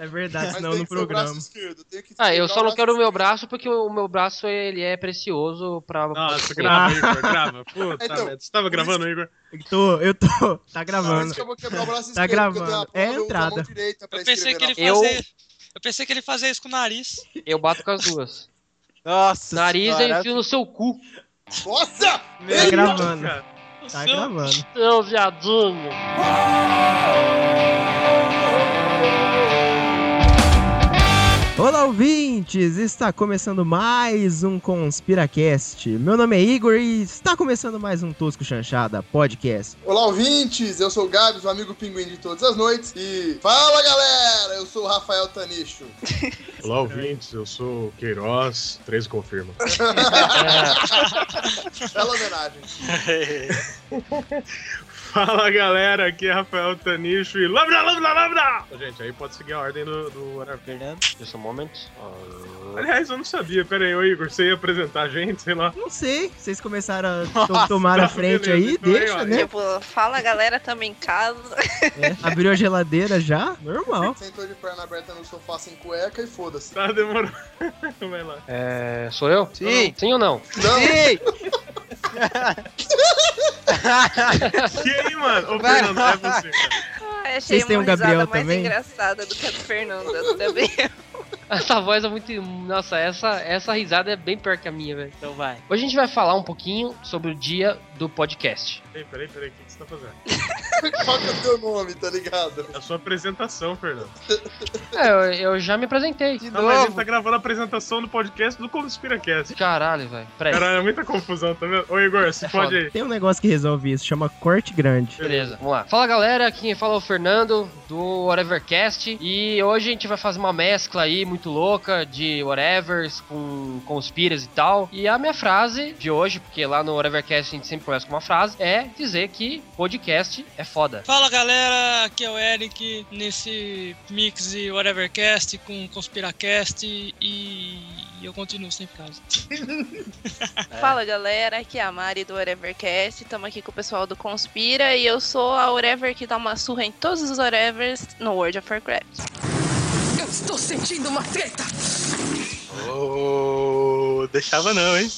É verdade, Mas tem no programa. Ah, eu só não quero o meu braço porque o meu braço ele é precioso pra. Nossa, grava, Igor, grava. Puta Então, merda. Você tava gravando, Igor? Eu tô, eu tô. Tá gravando. isso que eu vou quebrar o braço Tá esquerdo, eu gravando. É a entrada. Eu pensei que ele na Eu- fazia. Eu pensei que ele fazia isso com o nariz. Eu bato com as duas. Nossa Nariz eu senhora. enfio no seu cu. Nossa! Tá Ei, gravando. Cara, Tá seu- gravando. Seu viadinho. Olá, ouvintes! Está começando mais um Conspiracast. Meu nome é Igor e está começando mais um Tosco Chanchada Podcast. Olá, ouvintes! Eu sou o Gabs, o amigo pinguim de todas as noites. E fala, galera! Eu sou o Rafael Tanicho. Olá, ouvintes. Eu sou o Queiroz. 13 confirma. Bela homenagem. Fala, galera. Aqui é Rafael Tanicho e lambda, lambda, lambda! Gente, aí pode seguir a ordem do, do whatever. Fernando. Just a moment. Aliás, eu não sabia. Pera aí, ô Igor, você ia apresentar a gente, sei lá. Não sei, vocês começaram a to- tomar a frente beleza, aí, então aí, deixa, ó. né? Tipo, fala galera, tamo em casa. É, abriu a geladeira já, normal. Sentou de perna aberta no sofá sem cueca e foda-se. Tá, demorou. Vai lá. É. Sou eu? Sim. Sim ou não? Não, Sim! E aí, mano? Ô, Fernando, é você, cara. Ai, achei Vocês têm uma um Gabriel mais também? engraçada do que a do Fernando. Do Gabriel. Essa voz é muito. Nossa, essa, essa risada é bem pior que a minha, velho. Então vai. Hoje a gente vai falar um pouquinho sobre o dia do podcast. Peraí, peraí, peraí. O que que você tá fazendo? qual que é o teu nome, tá ligado? É a sua apresentação, Fernando. É, eu, eu já me apresentei. De Não, mas ele novo. tá gravando a apresentação do podcast do Conspiracast. Caralho, velho. Peraí. Caralho, é muita confusão, tá vendo? Ô, Igor, você É pode foda. aí. Tem um negócio que resolve isso, chama corte grande. Beleza, vamos lá. Fala galera, quem fala é o Fernando do Whatevercast e hoje a gente vai fazer uma mescla aí muito louca de Whatevers com conspiras e tal. E a minha frase de hoje, porque lá no Whatevercast a gente sempre começa com uma frase, é dizer que podcast é foda. Fala galera, aqui é o Eric nesse mix de Whatevercast com Conspiracast e eu continuo sempre casa. Fala galera, aqui é a Mari do Whatevercast. Tamo aqui com o pessoal do Conspira e eu sou a Whatever que dá uma surra em todos os Whatevers no World of Warcraft. Estou sentindo uma treta! Oh, deixava não, hein?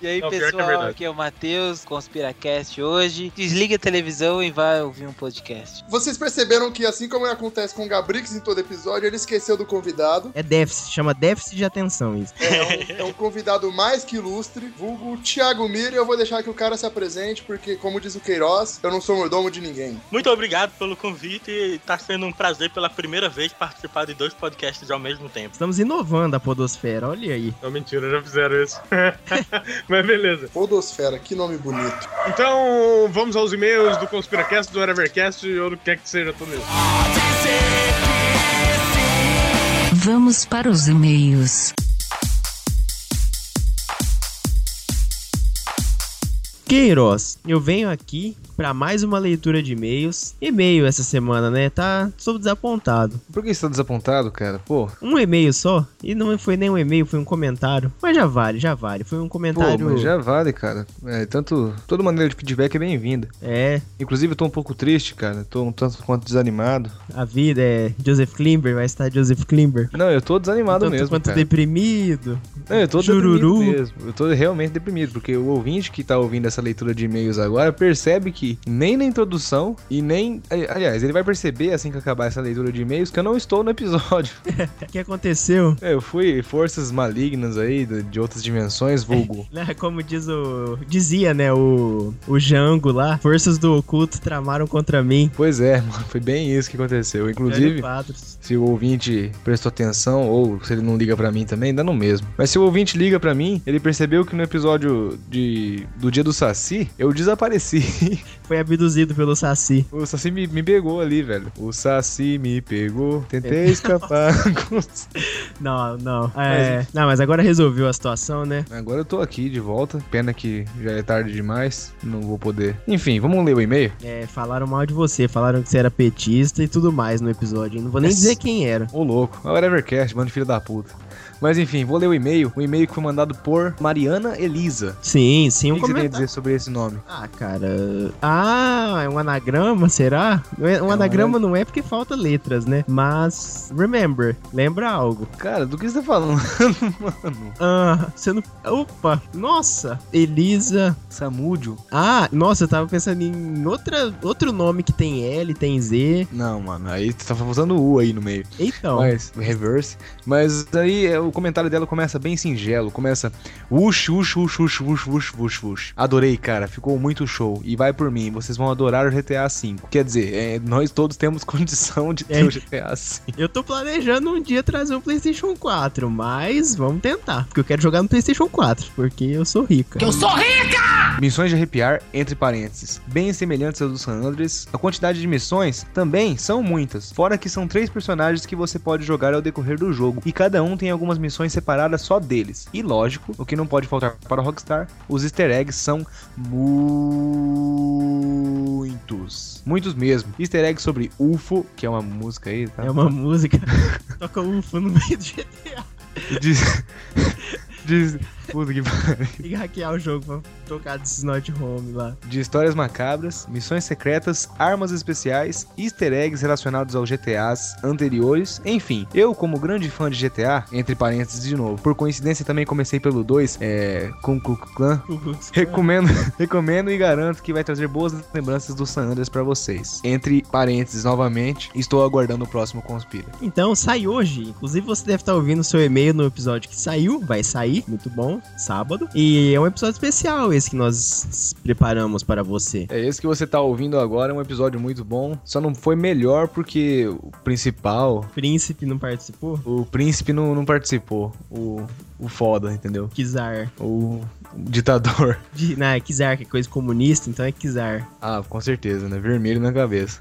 E aí, Não, é pessoal, verdade. aqui é o Matheus, Conspiracast hoje. Desliga a televisão e vai ouvir um podcast. Vocês perceberam que, assim como acontece com o Gabrix em todo episódio, ele esqueceu do convidado. É déficit, chama déficit de atenção isso. É um, é um convidado mais que ilustre, vulgo Thiago Mira, e eu vou deixar que o cara se apresente, porque, como diz o Queiroz, eu não sou mordomo de ninguém. Muito obrigado pelo convite e tá sendo um prazer pela primeira vez participar de dois podcasts ao mesmo tempo. Estamos inovando a podosfera, olha aí. Não, mentira, já fizeram isso. Mas beleza. Podosfera, que nome bonito. Então, vamos aos e-mails do Conspiracast, do Whatevercast ou do que quer que seja tudo isso. Vamos para os e-mails. Queiroz, eu venho aqui pra mais uma leitura de e-mails. E-mail essa semana, né? Tá, estou desapontado. Por que você tá desapontado, cara? Pô, Um e-mail só, e não foi nem um e-mail, foi um comentário. Mas já vale, já vale. Foi um pô, comentário. mas já vale, cara. É, tanto, toda maneira de feedback é bem-vinda. É, Inclusive, eu tô um pouco triste, cara. Tô um tanto quanto desanimado. a vida é Joseph Klimber, vai estar Joseph Klimber. Não, eu tô desanimado Tanto mesmo, quanto cara. deprimido. Não, eu tô Jururu. deprimido mesmo. Eu tô realmente deprimido, porque o ouvinte que tá ouvindo essa leitura de e-mails agora percebe que nem na introdução e nem... ali- Aliás, ele vai perceber assim que acabar essa leitura de e-mails que eu não estou no episódio. O que aconteceu? É, eu fui forças malignas aí de, outras dimensões, vulgo. Né, Como diz o. Dizia, né, o. O Jango lá. Forças do oculto tramaram contra mim. Pois é, mano, foi bem isso que aconteceu. Inclusive, se o ouvinte prestou atenção ou se ele não liga pra mim também, dá no mesmo. Mas se o ouvinte liga pra mim, ele percebeu que no episódio de do dia do Saci, eu desapareci. Foi abduzido pelo Saci. o Saci me, me pegou ali, velho. O Saci me pegou, tentei escapar. Não, não. É, Não, mas agora resolveu a situação, né? Agora eu tô aqui de volta. Pena que já é tarde demais, não vou poder. Enfim, vamos ler o e-mail? É, falaram mal de você, falaram que você era petista e tudo mais no episódio. Não vou nem Mas- dizer quem era. Ô louco, é o Evercast, mano de filho da puta. Mas enfim, vou ler o e-mail. O e-mail que foi mandado por Mariana Elisa. Sim, sim, O um que, que você tem a dizer sobre esse nome? Ah, cara. Ah, é um anagrama, será? É- Um É anagrama não é porque falta letras, né? Mas, remember, lembra algo. Cara, do que você tá falando, mano? Ah, você não. Opa, nossa, Elisa. Samúdio? Ah, nossa, eu tava pensando em outra, outro nome que tem L, tem Z. Não, mano, aí você tá usando o U aí no meio. Então, Mas, reverse. Mas aí é, o comentário dela começa bem singelo. Começa. Ush, ush, ush, ush, ush, ush, ush, ush. Adorei, cara. Ficou muito show. E vai por mim. Vocês vão adorar o GTA V. Quer dizer, é, nós todos temos condição de ter É. o GTA V. eu tô planejando um dia trazer um PlayStation 4, mas vamos tentar. Porque eu quero jogar no PlayStation 4, porque eu sou rica. Eu sou rica! Missões de arrepiar, entre parênteses, bem semelhantes às do San Andreas. A quantidade de missões também são muitas, fora que são três personagens que você pode jogar ao decorrer do jogo, e cada um tem algumas missões separadas só deles. E lógico, o que não pode faltar para o Rockstar, os easter eggs são muitos. Muitos mesmo. Easter eggs sobre UFO, que é uma música aí, tá? É uma música. Toca UFO no meio do GTA. Diz... Diz... Puta que pariu. Tem que hackear o jogo pra tocar desses not home lá. de histórias macabras, missões secretas, armas especiais, easter eggs relacionados aos GTAs anteriores, enfim. Eu, como grande fã de GTA, entre parênteses de novo, por coincidência também comecei pelo 2, é. Kung Klux Klan. Recomendo, recomendo e garanto que vai trazer boas lembranças do San Andreas pra vocês. Entre parênteses, novamente, estou aguardando o próximo Conspira. Então, sai hoje. Inclusive, você deve estar ouvindo o seu e-mail no episódio que saiu. Vai sair, muito bom, sábado. E é um episódio especial esse que nós preparamos para você. É esse que você tá ouvindo agora, é um episódio muito bom. Só não foi melhor porque o principal, Príncipe não participou? o príncipe não, não participou. O, o foda, entendeu? Kizar. O ditador. De, não, é Kizar, que é coisa comunista, então é Kizar. Ah, com certeza, né? Vermelho na cabeça.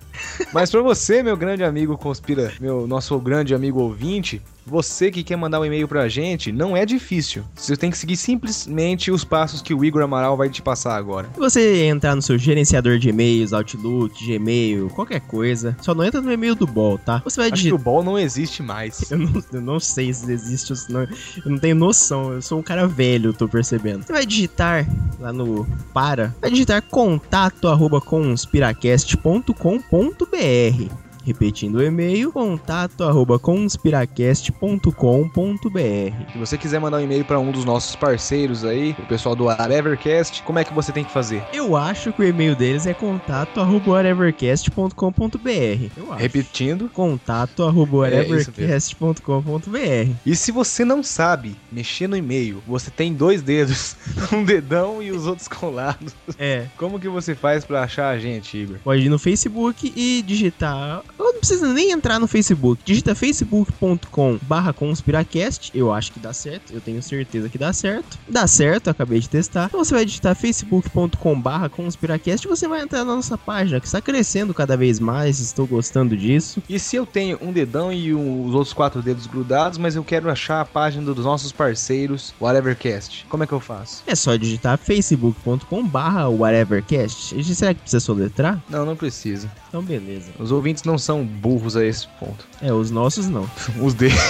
Mas pra você, meu grande amigo conspira, meu nosso grande amigo ouvinte, você que quer mandar um e-mail pra gente, não é difícil. Você tem que seguir simplesmente os passos que o Igor Amaral vai te passar agora. Se você entrar no seu gerenciador de e-mails, Outlook, Gmail, qualquer coisa, só não entra no e-mail do Ball, tá? Você vai Acho que digitar. o ball não existe mais. Eu não, eu não sei se existe ou se não. Eu não tenho noção. Eu sou um cara velho, tô percebendo. Você vai digitar lá no para, vai digitar contato arroba conspiracast.com.br. Repetindo o e-mail, contato arroba conspiracast.com.br. Se você quiser mandar um e-mail pra um dos nossos parceiros aí, o pessoal do Arevercast, como é que você tem que fazer? Eu acho que o e-mail deles é contato arroba whatevercast.com.br. Acho. Repetindo. Contato arroba É, isso whatevercast.com.br. E se você não sabe mexer no e-mail, você tem dois dedos, um dedão e os outros colados. É. Como que você faz pra achar a gente, Igor? Pode ir no Facebook e digitar. Ou não precisa nem entrar no Facebook. Digita facebook.com barra conspiracast. Eu acho que dá certo. Eu tenho certeza que dá certo. Dá certo, eu acabei de testar. Então você vai digitar facebook.com barra conspiracast e você vai entrar na nossa página, que está crescendo cada vez mais. Estou gostando disso. E se eu tenho um dedão e um- os outros quatro dedos grudados, mas eu quero achar a página dos nossos parceiros, o Whatevercast, como é que eu faço? É só digitar facebook.com barra whatevercast. Será que precisa soletrar? Não, não precisa. Então beleza. Os ouvintes não são burros a esse ponto. É, os nossos não. Os deles.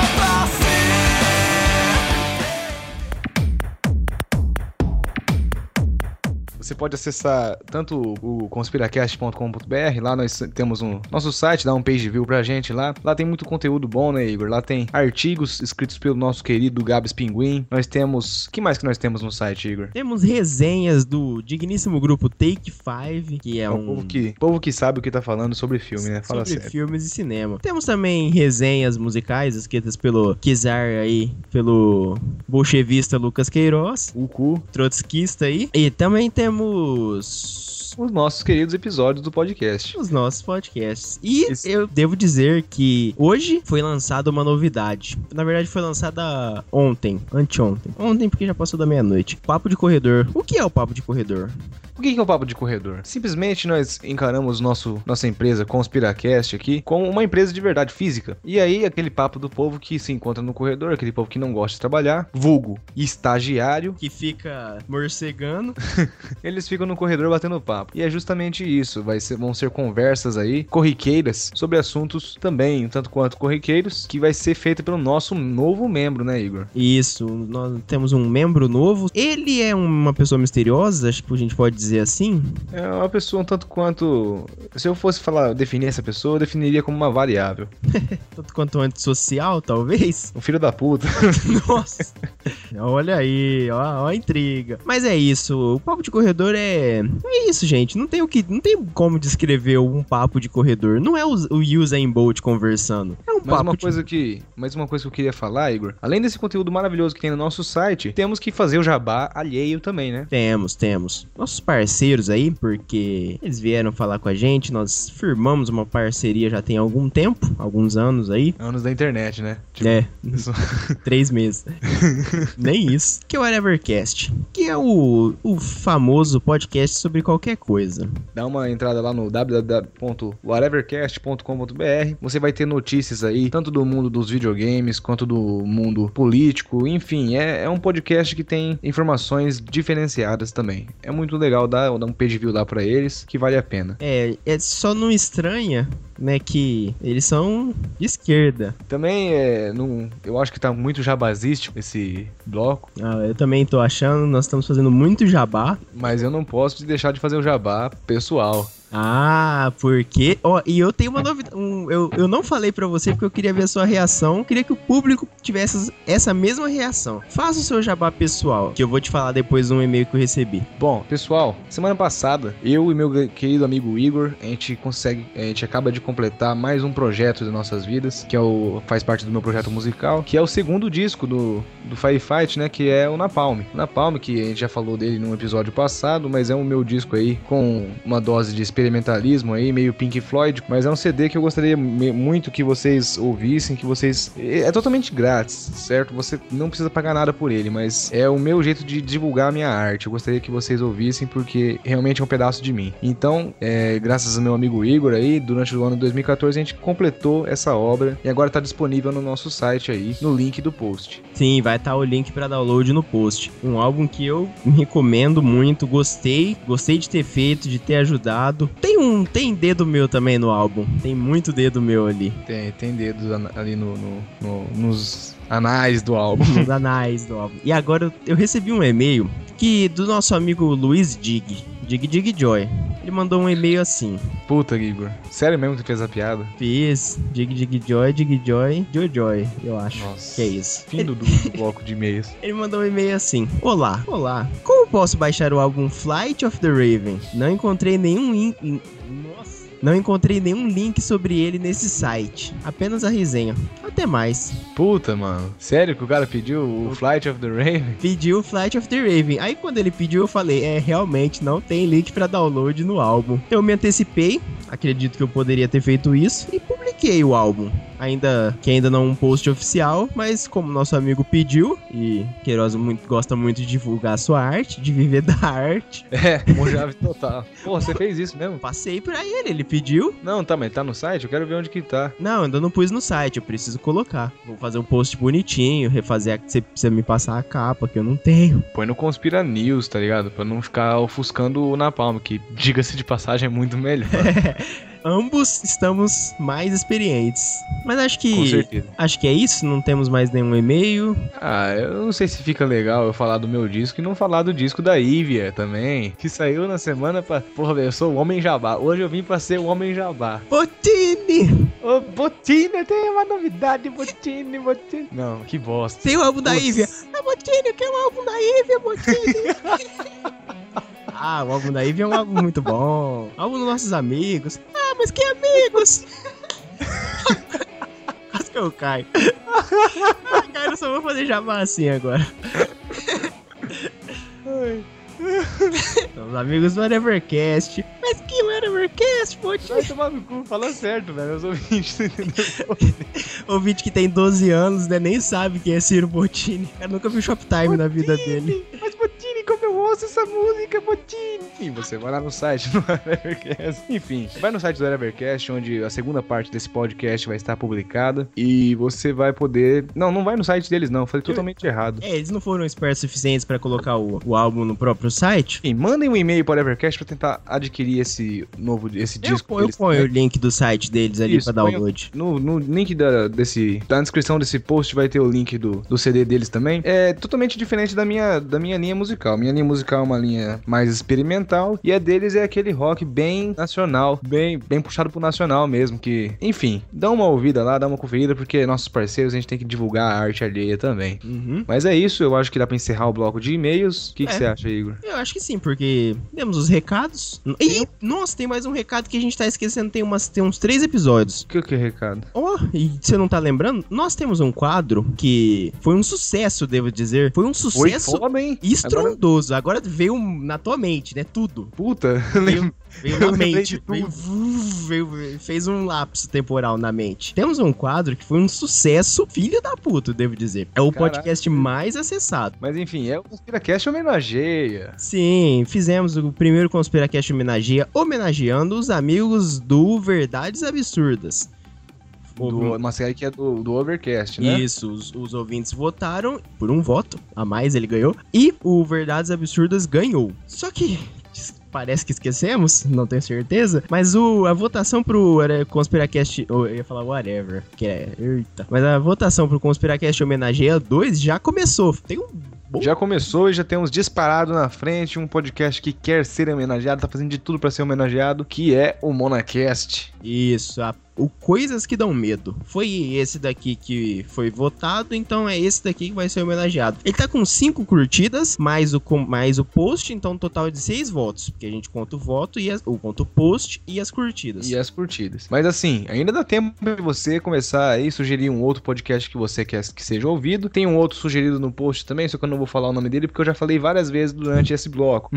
Você pode acessar tanto o conspiracast.com.br, lá nós temos um nosso site, dá um page view pra gente lá. Lá tem muito conteúdo bom, né, Igor? Lá tem artigos escritos pelo nosso querido Gabs Pinguim. Nós temos. que mais que nós temos no site, Igor? Temos resenhas do digníssimo grupo Take Five, que é É o um povo que, povo que sabe o que tá falando sobre filme, né? Fala sobre sério. filmes e cinema. Temos também resenhas musicais escritas pelo Kizar aí, pelo bolchevista Lucas Queiroz, o cu, trotskista aí. E também temos temos os nossos queridos episódios do podcast. os nossos podcasts. E eu devo dizer que hoje foi lançada uma novidade. Na verdade, foi lançada ontem, anteontem. Ontem, porque já passou da meia-noite. Papo de corredor. O que é o papo de corredor? O que que é o papo de corredor? Simplesmente nós encaramos nosso, nossa empresa Conspiracast aqui como uma empresa de verdade física. E aí, aquele papo do povo que se encontra no corredor, aquele povo que não gosta de trabalhar, vulgo estagiário, Que fica morcegando. eles ficam no corredor batendo papo. E é justamente isso, vai ser, vão ser conversas aí, corriqueiras, sobre assuntos também, um tanto quanto corriqueiros, que vai ser feita pelo nosso novo membro, né, Igor? Isso, nós temos um membro novo. Ele é uma pessoa misteriosa, acho que a gente pode dizer assim. É uma pessoa um tanto quanto. Se eu fosse falar, definir essa pessoa, eu definiria como uma variável. Tanto quanto antissocial, talvez. Um filho da puta. Nossa. Olha aí, ó, ó a intriga. Mas é isso, o papo de corredor é. É isso, gente. Não tem o que. Não tem como descrever um papo de corredor. Não é o, o Usain Bolt conversando. É um Mas papo uma de- coisa que, mais uma coisa que eu queria falar, Igor. Além desse conteúdo maravilhoso que tem no nosso site, temos que fazer o jabá alheio também, né? Temos, temos. Nossos parceiros aí, porque eles vieram falar com a gente, nós firmamos uma parceria já tem algum tempo, alguns anos aí. Anos da internet, né? Tipo, É, três meses. Nem isso. Que é o Evercast, que é o, o famoso podcast sobre qualquer coisa. Dá uma entrada lá no www.whatevercast.com.br. Você vai ter notícias aí, tanto do mundo dos videogames quanto do mundo político. Enfim, é, é um podcast que tem informações diferenciadas também. É muito legal dar, dar um page view lá pra eles, que vale a pena. É, é só não estranha, né, que eles são de esquerda. Também é. Não, eu acho que tá muito jabazístico esse bloco, Ah, eu também tô achando, nós estamos fazendo muito jabá. mas eu não posso deixar de fazer o jabá pessoal. Ah, porque. Ó, e eu tenho uma novidade. um- eu, eu não falei pra você porque eu queria ver a sua reação. Queria que o público tivesse essa mesma reação. Faça o seu jabá pessoal, que eu vou te falar depois de um e-mail que eu recebi. Bom, pessoal, semana passada, eu e meu querido amigo Igor, a gente consegue, a gente acaba de completar mais um projeto das nossas vidas, que é o faz parte do meu projeto musical, que é o segundo disco do do Firefight, né, que é o Napalm. O Napalm que a gente já falou dele num episódio passado, mas é o meu disco aí com uma dose de experimentalismo aí, meio Pink Floyd, mas é um CD que eu gostaria muito que vocês ouvissem, que vocês é é totalmente grátis, certo? Você não precisa pagar nada por ele, mas é o meu jeito de divulgar a minha arte. Eu gostaria que vocês ouvissem porque realmente é um pedaço de mim. Então, é, graças ao meu amigo Igor aí, durante o ano de 2014 a gente completou essa obra e agora tá disponível no nosso site aí, no link do post. Sim, vai estar o link pra download no post. Um álbum que eu recomendo muito, gostei, gostei de ter feito, de ter ajudado. Tem um, tem dedo meu também no álbum. Tem muito dedo meu ali. Tem, tem dedos ali no, no- no- nos anais do álbum. Nos anais do álbum. E agora eu, eu recebi um e-mail que do nosso amigo Luiz Dig, Dig Dig Joy. Ele mandou um e-mail assim: Puta, Igor. Sério mesmo que fez a piada? Fiz Dig Dig Joy, Dig Joy, Joy Joy, eu acho. Nossa. Que é isso. Fim do, do bloco de e-mails. Ele mandou um e-mail assim: Olá, olá. Como posso baixar o álbum Flight of the Raven? Não encontrei nenhum link. Nossa. Não encontrei nenhum link sobre ele nesse site. Apenas a resenha. Até mais. Puta, mano. Sério que o cara pediu o Flight of the Raven? Pediu Flight of the Raven. Aí quando ele pediu, eu falei: É, realmente não tem link pra download no álbum. Eu me antecipei, acredito que eu poderia ter feito isso, e publiquei o álbum. Ainda que ainda não um post oficial, mas como nosso amigo pediu, e Queiroz muito, gosta muito de divulgar a sua arte, de viver da arte, É, Mojave total. Porra, você fez isso mesmo? passei pra ele. Ele pediu. Não, tá, mas tá no site? Eu quero ver onde que tá. Não, ainda não pus no site, eu preciso colocar. Vou fazer um post bonitinho, refazer. A, você precisa me passar a capa, que eu não tenho. Põe no Conspira News, tá ligado? Pra não ficar ofuscando o Napalm, que, diga-se de passagem, é muito melhor. Ambos estamos mais experientes. Mas acho que. Com certeza. Acho que é isso, não temos mais nenhum e-mail. Ah, eu não sei se fica legal eu falar do meu disco e não falar do disco da Ivia também, que saiu na semana pra... Porra, eu sou o Homem Jabá. Hoje eu vim pra ser o Homem Jabá. Botini! Ô, Botini, tem uma novidade, Botini, Botini. Não, que bosta. Tem o álbum da. Ivia. Ah, Botini, eu quero o álbum da Ivia, Botini. ah, o álbum da Ivia é um álbum muito bom. Álbum dos nossos amigos. Ah, mas que amigos? Quase que eu caio. Ah, cara, eu só vou fazer jabá assim agora. Os amigos do Whatevercast. Mas que Whatevercast, Botini? Vai tomar no cu, fala certo, velho. Os ouvintes? Ouvinte que tem 12 anos, né? Nem sabe quem é Ciro Bottini. O cara nunca viu Shoptime na vida dele. Mas Botini comeu nossa, essa música, Botini. Enfim, você vai lá no site do Whatevercast. Enfim, vai no site do Whatevercast, onde a segunda parte desse podcast vai estar publicada. E você vai poder. Não, não vai no site deles, não. Falei totalmente errado. É, eles não foram espertos suficientes pra colocar o, o álbum no próprio site. Enfim, mandem um e-mail para o Whatevercast pra tentar adquirir esse novo esse Eu, disco. eu deles ponho o link do site deles ali põe- download. No, no link da, desse, da descrição desse post vai ter o link do, do CD deles também. É totalmente diferente da minha, da minha linha musical. Minha linha musical é uma linha mais experimental e a deles é aquele rock bem nacional, bem, bem puxado pro nacional mesmo. Que, enfim, dá uma ouvida lá, dá uma conferida, porque nossos parceiros a gente tem que divulgar a arte alheia também. Uhum. Mas é isso, eu acho que dá pra encerrar o bloco de e-mails. O que que É. você acha, Igor? Eu acho que sim, porque temos os recados. E, nossa, tem mais um recado que a gente tá esquecendo. Tem, umas, tem uns três episódios. O que, que é recado? Oh, e você não tá lembrando? Nós temos um quadro que foi um sucesso, devo dizer. Foi um Foi sucesso foda, hein? Agora, veio na tua mente, né? Tudo. puta, Veio, veio na mente. veio- veio- fez um lapso temporal na mente. Temos um quadro que foi um sucesso, filho da puta, devo dizer. É o Caraca. podcast mais acessado. Mas enfim, é o ConspiraCast homenageia. Sim, fizemos o primeiro Conspiracast homenageia, homenageando os amigos do Verdades Absurdas. Do, uma série que é do, do Overcast, né? Isso, os, os ouvintes votaram por um voto a mais, ele ganhou. E o Verdades Absurdas ganhou. Só que. Parece que esquecemos, não tenho certeza. Mas o, a votação pro era, Conspiracast. Eu ia falar whatever. Que é. Eita. Mas a votação pro Conspiracast Homenageia 2 já começou. Tem um. Já começou e já temos disparado na frente um podcast que quer ser homenageado, tá fazendo de tudo pra ser homenageado, que é o Monacast. Isso, a- o Coisas que Dão Medo. Foi esse daqui que foi votado, então é esse daqui que vai ser homenageado. Ele tá com 5 curtidas, mais o, mais o post, então um total de 6 votos. Porque a gente conta o voto e as, o conta o post e as curtidas. E as curtidas. Mas assim, ainda dá tempo de você começar aí sugerir um outro podcast que você quer que seja ouvido. Tem um outro sugerido no post também, só que eu não vou falar o nome dele porque eu já falei várias vezes durante esse bloco.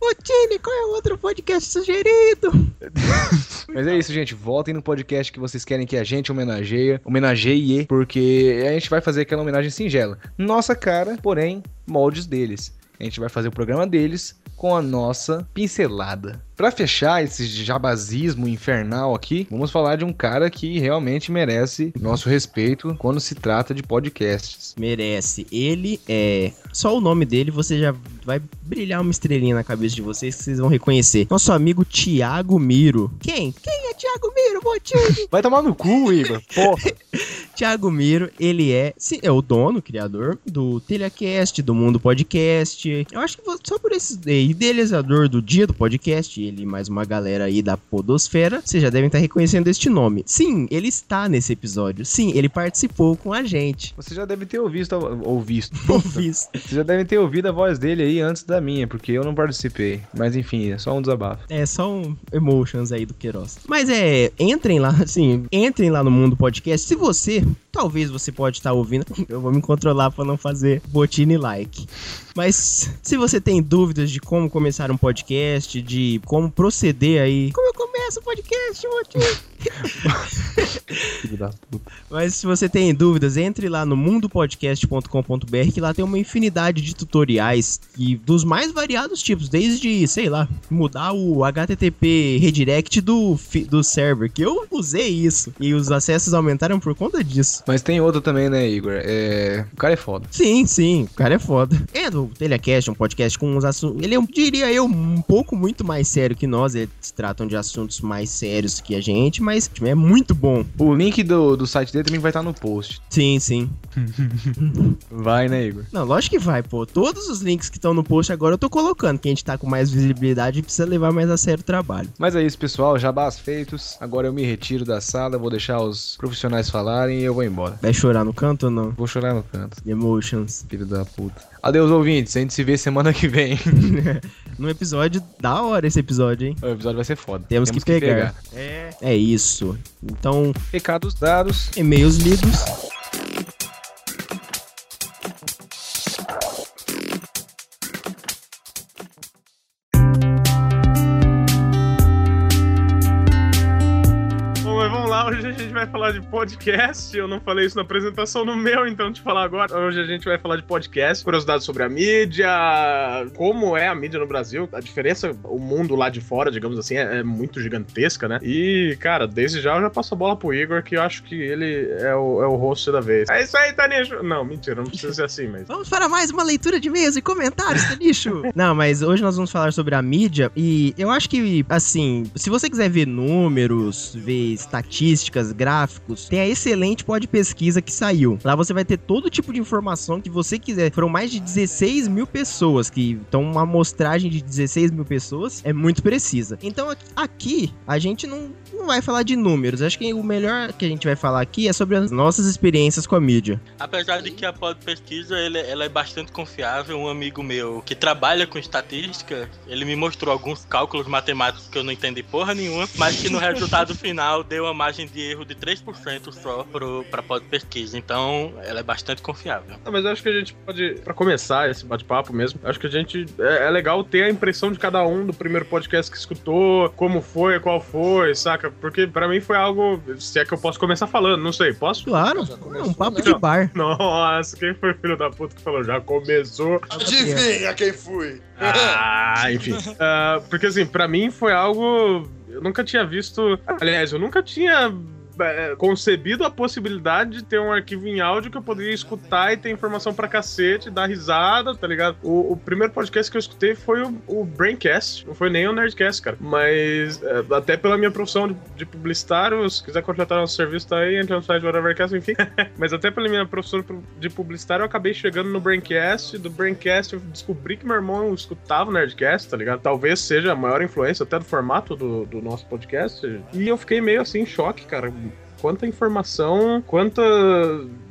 Ô Tini, qual é o outro podcast sugerido? Mas é isso, gente. Voltem no podcast que vocês querem que a gente homenageie, homenageie, porque a gente vai fazer aquela homenagem singela. Nossa cara, porém, moldes deles. A gente vai fazer o programa deles com a nossa pincelada. Pra fechar esse jabazismo infernal aqui, vamos falar de um cara que realmente merece nosso respeito quando se trata de podcasts. Merece. Ele é. Só o nome dele você já vai brilhar uma estrelinha na cabeça de vocês que vocês vão reconhecer. Nosso amigo Tiago Miro. Quem? Quem é Tiago Miro, Botinho? Vai tomar no cu, Igor. Porra. Tiago Miro, ele é, é o dono, criador do Telecast, do Mundo Podcast. Eu acho que só por esse é, idealizador do dia do podcast, ele e mais uma galera aí da Podosfera, vocês já devem estar reconhecendo este nome. Sim, ele está nesse episódio. Sim, ele participou com a gente. Você já deve ter ouvido, ouvido. Ouvi. Vocês já devem ter ouvido a voz dele aí antes da minha, porque eu não participei. Mas enfim, é só um desabafo. É só um emotions aí do Queiroz. Mas é, entrem lá, assim, entrem lá no Mundo Podcast. Se você, talvez você pode estar ouvindo, eu vou me controlar pra não fazer botine like. Mas se você tem dúvidas de como começar um podcast, de como proceder aí, como eu começo o podcast, puta. Mas se você tem dúvidas, entre lá no mundopodcast.com.br que lá tem uma infinidade de tutoriais e dos mais variados tipos, desde, sei lá, mudar o HTTP redirect do, do server, que eu usei isso e os acessos aumentaram por conta disso. Mas tem outro também, né, Igor? É... O cara é foda. Sim, sim, o cara é foda. É do Telecast, um podcast com uns assuntos. Ele é, um- diria eu, um pouco muito mais sério que nós. Eles tratam de assuntos mais sérios que a gente, mas tipo, é muito bom. O link do, do site dele também vai estar no post. Sim, sim. Vai, né, Igor? Não, lógico que vai, pô. Todos os links que estão no post agora eu tô colocando. Que a gente tá com mais visibilidade e precisa levar mais a sério o trabalho. Mas é isso, pessoal. Jabás feitos. Agora eu me retiro da sala, vou deixar os profissionais falarem e eu vou embora. Vai chorar no canto ou não? Vou chorar no canto, Emotions. filho da puta. Adeus, ouvintes. A gente se vê semana que vem. Num episódio, da hora esse episódio, hein? o episódio vai ser foda. Temos, que, pegar. É. É isso. Então, Recados dados. e-mails lidos. Podcast. Eu não falei isso na apresentação no meu, então te falar agora. Hoje a gente vai falar de podcast, curiosidades sobre a mídia, como é a mídia no Brasil, a diferença, o mundo lá de fora, digamos assim, é, é muito gigantesca, né? E, cara, desde já eu já passo a bola pro Igor, que eu acho que ele é o, é o host da vez. É isso aí, Tanicho! Não, mentira, não precisa ser assim, mas. Vamos para mais uma leitura de e-mails e comentários, Tanicho! Não, mas hoje nós vamos falar sobre a mídia e eu acho que, assim, se você quiser ver números, ver estatísticas, gráficos, tem a excelente pod pesquisa que saiu. Lá você vai ter todo tipo de informação que você quiser. Foram mais de 16 mil pessoas que então uma amostragem de 16 mil pessoas é muito precisa. Então aqui a gente não, não vai falar de números. Acho que o melhor que a gente vai falar aqui é sobre as nossas experiências com a mídia. Apesar de que a pod pesquisa ele, ela é bastante confiável, um amigo meu que trabalha com estatística, ele me mostrou alguns cálculos matemáticos que eu não entendi porra nenhuma, mas que no resultado final deu uma margem de erro de 3% só pro, pra pod pesquisa. Então, ela é bastante confiável. Não, mas eu acho que a gente pode, para começar esse bate-papo mesmo, acho que a gente é, é, legal ter a impressão de cada um do primeiro podcast que escutou, como foi, qual foi, saca? Porque para mim foi algo, se é que eu posso começar falando, não sei, posso? Claro, é um papo né? de bar. Nossa, quem foi o filho da puta que falou? Já começou. Adivinha quem fui? Ah, enfim. Uh, porque assim, para mim foi algo. Eu nunca tinha visto. Aliás, eu nunca tinha concebido a possibilidade de ter um arquivo em áudio que eu poderia escutar e ter informação pra cacete, dar risada, tá ligado? O, o primeiro podcast que eu escutei foi o, o, Braincast, não foi nem o Nerdcast, cara. Mas é, até pela minha profissão de, de, publicitário, se quiser contratar nosso serviço, tá aí, entra no site do Whatevercast, enfim. Mas até pela minha profissão de publicitário, eu acabei chegando no Braincast. Do Braincast, eu descobri que meu irmão escutava o Nerdcast, tá ligado? Talvez seja a maior influência até do formato do, do nosso podcast. E eu fiquei meio assim em choque, cara quanta informação, quanta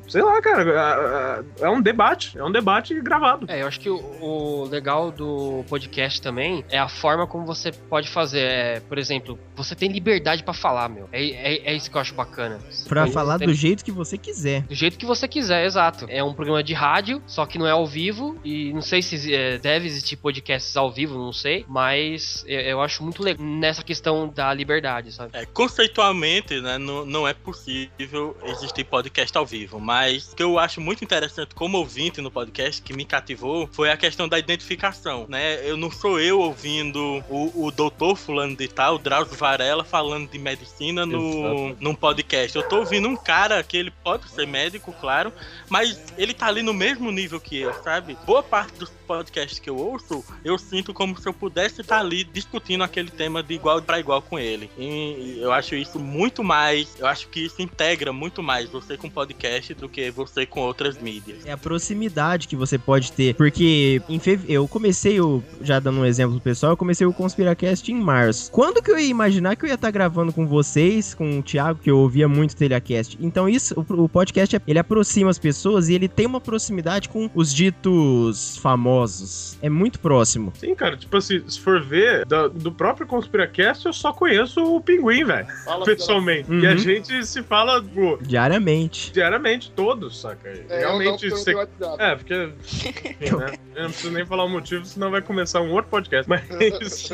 sei lá, cara, é, um debate, é um debate gravado. É, eu acho que o, o, legal do podcast também é a forma como você pode fazer. É, por exemplo, você tem liberdade para falar, meu. É, é, é, isso que eu acho bacana. Pra falar tem... do jeito que você quiser. Do jeito que você quiser, exato. É um programa de rádio, só que não é ao vivo. E não sei se é, deve existir podcasts ao vivo, não sei. Mas eu, eu acho muito legal nessa questão da liberdade, sabe? É, conceitualmente, né, não, não é possível existir podcast ao vivo, mas mas o que eu acho muito interessante como ouvinte no podcast, que me cativou, foi a questão da identificação, né? Eu não sou eu ouvindo o, o doutor fulano de tal, Drauzio Varela, falando de medicina no, num podcast. Eu tô ouvindo um cara que ele pode ser médico, claro, mas ele tá ali no mesmo nível que eu, sabe? Boa parte dos podcasts que eu ouço, eu sinto como se eu pudesse estar tá ali discutindo aquele tema de igual para igual com ele. E eu acho isso muito mais, eu acho que isso integra muito mais você com podcast do que você com outras mídias. É a proximidade que você pode ter, porque em fev... eu comecei o já dando um exemplo pro pessoal, eu comecei o Conspiracast em março. Quando que eu ia imaginar que eu ia estar tá gravando com vocês, com o Thiago, que eu ouvia muito Telecast. Então isso, o, o podcast ele aproxima as pessoas e ele tem uma proximidade com os ditos famosos. É muito próximo. Sim, cara, tipo assim, se for ver do, do próprio Conspiracast, eu só conheço o Pinguim, velho. Pessoalmente. Uhum. E a uhum. gente se fala, pô, diariamente. Diariamente, todos, saca? É, Realmente. Você... É, porque. Enfim, né? Eu não preciso nem falar o motivo, senão vai começar um outro podcast. Mas.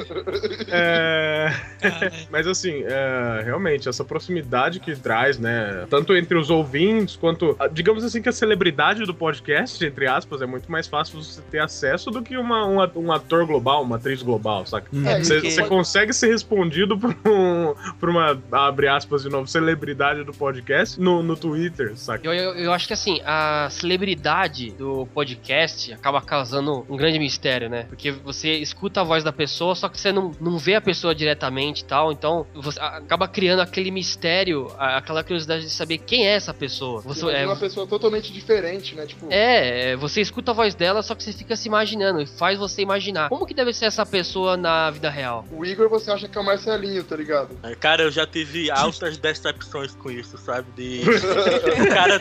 é... Mas assim, é... realmente, essa proximidade que traz, né? Tanto entre os ouvintes quanto. Digamos assim que a celebridade do podcast, entre aspas, é muito mais fácil você ter acesso do que uma, um, um ator global, uma atriz global, saca? É, você, porque... consegue ser respondido por, um, por uma, abre aspas de novo, celebridade do podcast no, no Twitter, saca? Eu, eu, eu acho que assim, a celebridade do podcast acaba causando um grande mistério, né? Porque você escuta a voz da pessoa, só que você não, não vê a pessoa diretamente e tal, então você acaba criando aquele mistério, aquela curiosidade de saber quem é essa pessoa. Você é uma pessoa totalmente diferente, né? Tipo... É, você escuta a voz dela, só que você fica se imaginando e faz você imaginar como que deve ser essa pessoa na vida real. O Igor você acha que é o Marcelinho, tá ligado? Cara, eu já tive altas decepções com isso, sabe? De. o cara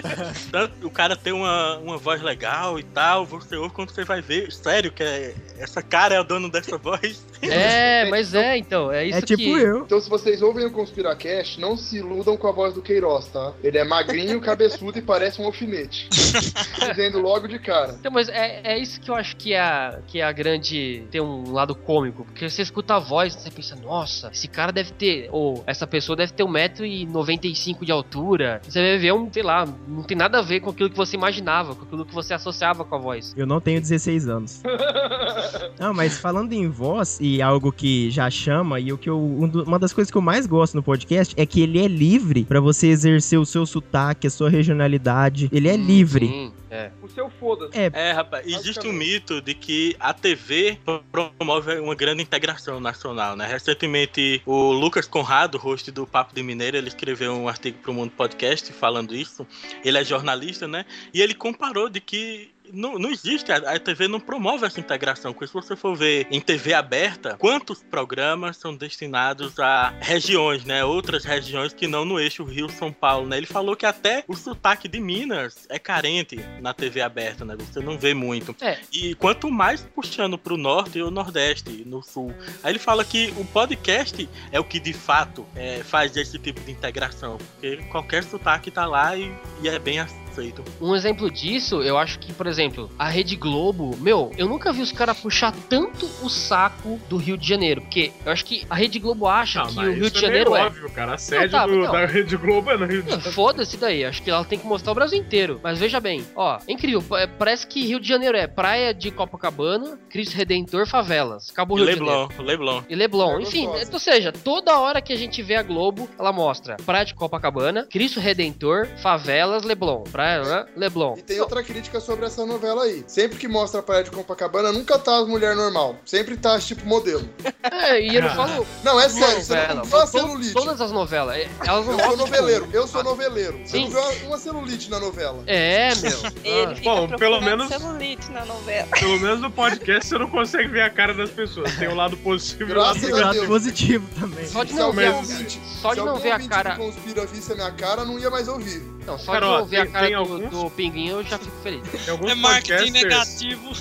o cara tem uma, uma voz legal e tal, você ouve quando você vai ver, sério, que é, essa cara é o dono dessa voz. É, mas é, então. É isso É tipo que... eu. Então, se vocês ouvem o Conspiracast, não se iludam com a voz do Queiroz, tá? Ele é magrinho, cabeçudo e parece um alfinete. Dizendo logo de cara. Então, mas é, é isso que eu acho que é, a, que é a grande. tem um lado cômico. Porque você escuta a voz você pensa, nossa, esse cara deve ter. Ou essa pessoa deve ter 1,95m de altura. Você vai ver um, sei lá, tem nada a ver com aquilo que você imaginava, com aquilo que você associava com a voz. Eu não tenho 16 anos. Não, mas falando em voz e algo que já chama, e o que eu, um uma das coisas que eu mais gosto no podcast é que ele é livre pra você exercer o seu sotaque, a sua regionalidade. Ele é livre. Sim, é. O seu foda-se. É, É, rapaz, existe um mito de que a TV promove uma grande integração nacional, né? Recentemente, o Lucas Conrado, host do Papo de Mineiro, ele escreveu um artigo para o Mundo Podcast falando isso. Ele é jornalista, né? E ele comparou de que não, não existe, a, a TV não promove essa integração. Porque se você for ver em TV aberta, quantos programas são destinados a regiões, né? Outras regiões que não no eixo Rio-São Paulo, né? Ele falou que até o sotaque de Minas é carente na TV aberta, né? Você não vê muito. É. E quanto mais puxando pro norte ou nordeste, no sul. Aí ele fala que o podcast é o que de fato é, faz esse tipo de integração. Porque qualquer sotaque tá lá e, e é bem aceito. Um exemplo disso, eu acho que, por exemplo, a Rede Globo, meu, eu nunca vi os caras puxar tanto o saco do Rio de Janeiro. Porque eu acho que a Rede Globo acha Ah, que o Rio de Janeiro meio é. óbvio, cara. A sede tá, do- não. da Rede Globo é no Rio de Não, Janeiro. Foda-se daí, acho que ela tem que mostrar o Brasil inteiro. Mas veja bem, ó, é incrível. pa- Parece que Rio de Janeiro é praia de Copacabana, Cristo Redentor, favelas. Acabou o Rio de Janeiro. Leblon, Leblon. E Leblon, É enfim, ou seja, toda hora que a gente vê a Globo, ela mostra Praia de Copacabana, Cristo Redentor, favelas, Leblon. Praia, né? Leblon. E tem outra crítica sobre essa novela aí. Sempre que mostra a praia de Copacabana, nunca tá as mulheres normal. Sempre tá as tipo modelo. É, e eu não falo Não, é sério, você novela. não viu uma To- celulite. Todas as novelas, é, elas não Eu sou tipo, noveleiro, eu sou noveleiro. Você Sim. não viu uma, celulite na novela. É, meu. Ele Ah. fica Bom, pelo menos- celulite na novela. Pelo menos no podcast você não consegue ver a cara das pessoas. Tem o lado positivo e o lado Graças Tem a o lado Deus. positivo também. Só de Se não algum ver a, ouvinte- só se de não algum ver a ouvinte cara. do Conspira visse a minha cara, não ia mais ouvir. Não, só Cara, de ver a cara do, alguns- do pinguinho eu já fico feliz. Tem alguns É marketing negativo.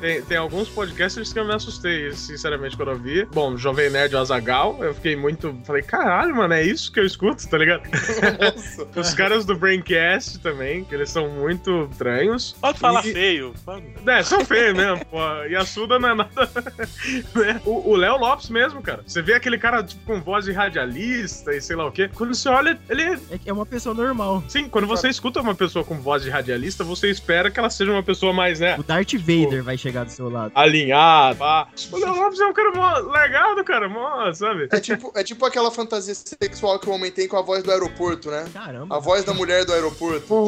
Tem, tem alguns podcasters que eu me assustei, sinceramente, quando eu vi. Bom, Jovem Nerd o Azagal, eu fiquei muito. Falei, caralho, mano, é isso que eu escuto, tá ligado? Nossa. Os caras do Braincast também, que eles são muito estranhos. Pode falar E- feio. pode. É, são feios mesmo, pô. E a Suda não é nada. né? O o Léo Lopes mesmo, cara. Você vê aquele cara tipo, com voz de radialista e sei lá o quê. Quando você olha, ele. É, é uma pessoa normal. Sim, quando você escuta uma pessoa com voz de radialista, você espera que ela seja uma pessoa mais, né? O Darth Vader vai chegar do seu lado. Alinhada, pá. O Léo Lopes é um cara mó legal, do cara, mó, sabe? É tipo, é tipo aquela fantasia sexual que o homem tem com a voz do aeroporto, né? Caramba. A voz da mulher do aeroporto.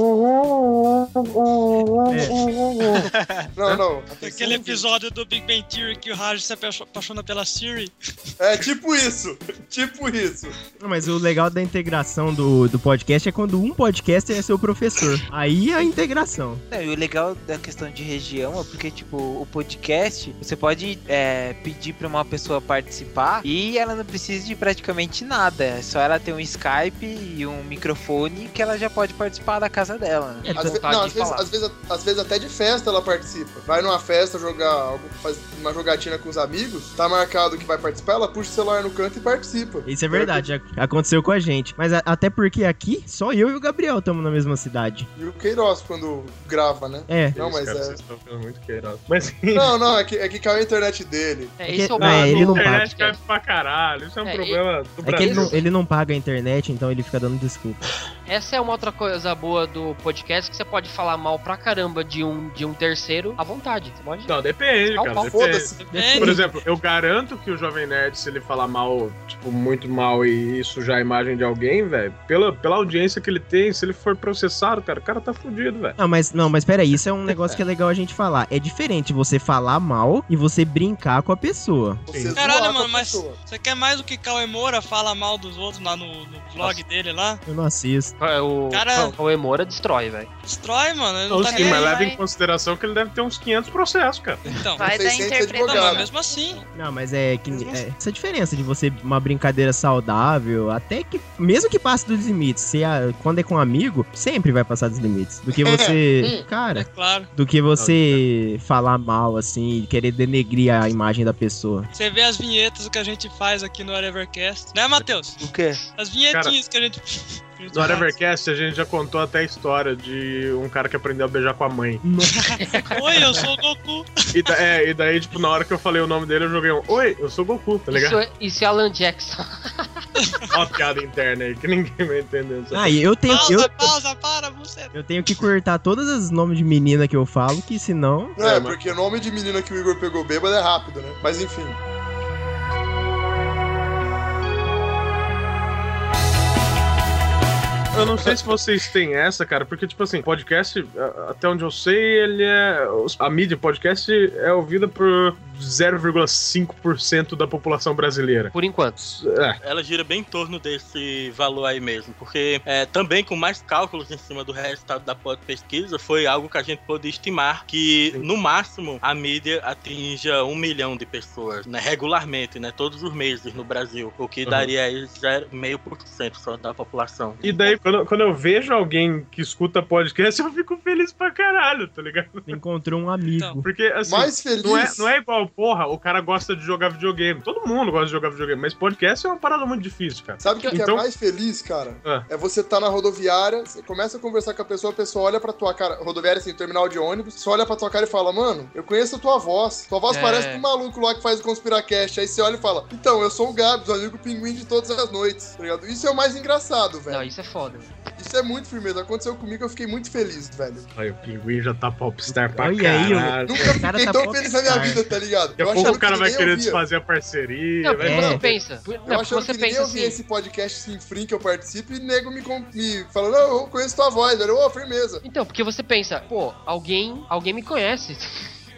Não, não. atenção, Aquele episódio do Big Bang Theory que o Raj se apaixo- apaixona pela Siri. É tipo isso. Tipo isso. Não, Mas o legal da integração do, do podcast é quando um podcaster é seu professor. Aí é a integração. Não, e o legal da questão de região é porque, tipo, o podcast, você pode é, pedir pra uma pessoa participar e ela não precisa de praticamente nada. É só ela ter um Skype e um microfone que ela já pode participar da casa dela. Né? É, Às, ve- não, às, vezes, às, vezes, às vezes até de festa ela participa. Vai numa festa jogar algo, faz uma jogatina com os amigos, tá marcado que vai participar, ela puxa o celular no canto e participa. Isso é verdade, já aconteceu com a gente. Mas a- até porque aqui, só eu e o Gabriel estamos na mesma cidade. E o Queiroz quando grava, né? É. Não, mas cara, é. Vocês estão ficando muito queirados. Mas Não, não, é que, é que caiu a internet dele. É, É que- é o não, ele não a internet cai pra caralho. Isso é um É, problema do É que Brasil. ele não, ele não paga a internet, então ele fica dando desculpa. Essa é uma outra coisa boa do podcast que você pode falar mal pra caramba de um, de um terceiro à vontade. Você pode. Não, depende, Não, cara. não, depende. Foda-se. É, Por exemplo, eu garanto que o Jovem Nerd, se ele falar mal, tipo, muito mal e sujar a imagem de alguém, velho, pela, pela audiência que ele tem, se ele for processado, cara, o cara tá fudido, velho. Não, mas não, mas peraí, isso é um negócio que é legal a gente falar. É diferente você falar mal e você brincar com a pessoa. Você Caralho, mano, mas pessoa. você quer mais do que Cauê Moura fala mal dos outros lá no, no vlog dele lá? Eu não assisto. É, O, Cara- o Emora destrói, velho. Destrói, mano. Ele Não, não tá sim, mas leva em vai. consideração que ele deve ter uns 500 processos, cara. Então, Vai da 600 interpretação. não, mas mesmo assim, Não, mas é que é, essa diferença de você uma brincadeira saudável, até que mesmo que passe dos limites, se a- quando é com um amigo, sempre vai passar dos limites. Do que você, é cara, claro. do que você falar mal assim, querer denegrir a imagem da pessoa. Você vê as vinhetas que a gente faz aqui no Whatevercast. Né, Matheus? O quê? As vinhetinhas que a gente. que a gente No faz. Whatevercast a gente já contou até a história de um cara que aprendeu a beijar com a mãe. Oi, eu sou o Goku. E, da- é, e daí, tipo, na hora que eu falei o nome dele, eu joguei um Oi, eu sou Goku, tá ligado? Isso, é- isso é Alan Jackson. Ó a piada interna aí que ninguém vai entender. Ah, eu tenho Pausa, eu, pausa, para, você. eu tenho que cortar todos os nomes de menina que eu falo, que senão Não, é, É, mas- porque o nome de menina que o Igor pegou bêbado é rápido, né? Mas enfim. Eu não sei se vocês têm essa, cara, porque, tipo assim, podcast, até onde eu sei, ele é. A mídia podcast é ouvida por 0,5% da população brasileira. Por enquanto. É, Ela gira bem em torno desse valor aí mesmo, porque é, também com mais cálculos em cima do resultado da pesquisa, foi algo que a gente pôde estimar que, no máximo, a mídia atinja um milhão de pessoas, né, regularmente, né, todos os meses no Brasil, o que Uhum. daria aí 0,5% só da população. E daí, quando, quando eu vejo alguém que escuta podcast, eu fico feliz pra caralho, tá ligado? encontrou um amigo. Então. Porque, assim, Mais feliz. não é, não é igual, porra, o cara gosta de jogar videogame. Todo mundo gosta de jogar videogame, mas podcast é uma parada muito difícil, cara. Sabe o que, que Então- é mais feliz, cara? Ah. É você tá na rodoviária, você começa a conversar com a pessoa, a pessoa olha pra tua cara, rodoviária assim, terminal de ônibus, você olha pra tua cara e fala, mano, eu conheço a tua voz. Tua voz É. parece um maluco lá que faz o Conspiracast. Aí você olha e fala, então, eu sou o Gabs, o amigo pinguim de todas as noites, tá ligado? Isso é o mais engraçado, velho. Não, isso é foda. Isso é muito firmeza. Aconteceu comigo, eu fiquei muito feliz, velho. Aí o pinguim já tá popstar pra Olha aí, caralho. Nunca O cara fiquei tá tão feliz na minha popstar. vida, tá ligado? Daqui a pouco o cara que vai querer desfazer a parceria. Não, vai você pensa. Eu porque achando você que pensa assim. esse podcast sem frim que eu participo e nego me, com- me falou, não, eu conheço tua voz, velho. Ô, firmeza. Então, porque você pensa, pô, alguém, alguém me conhece.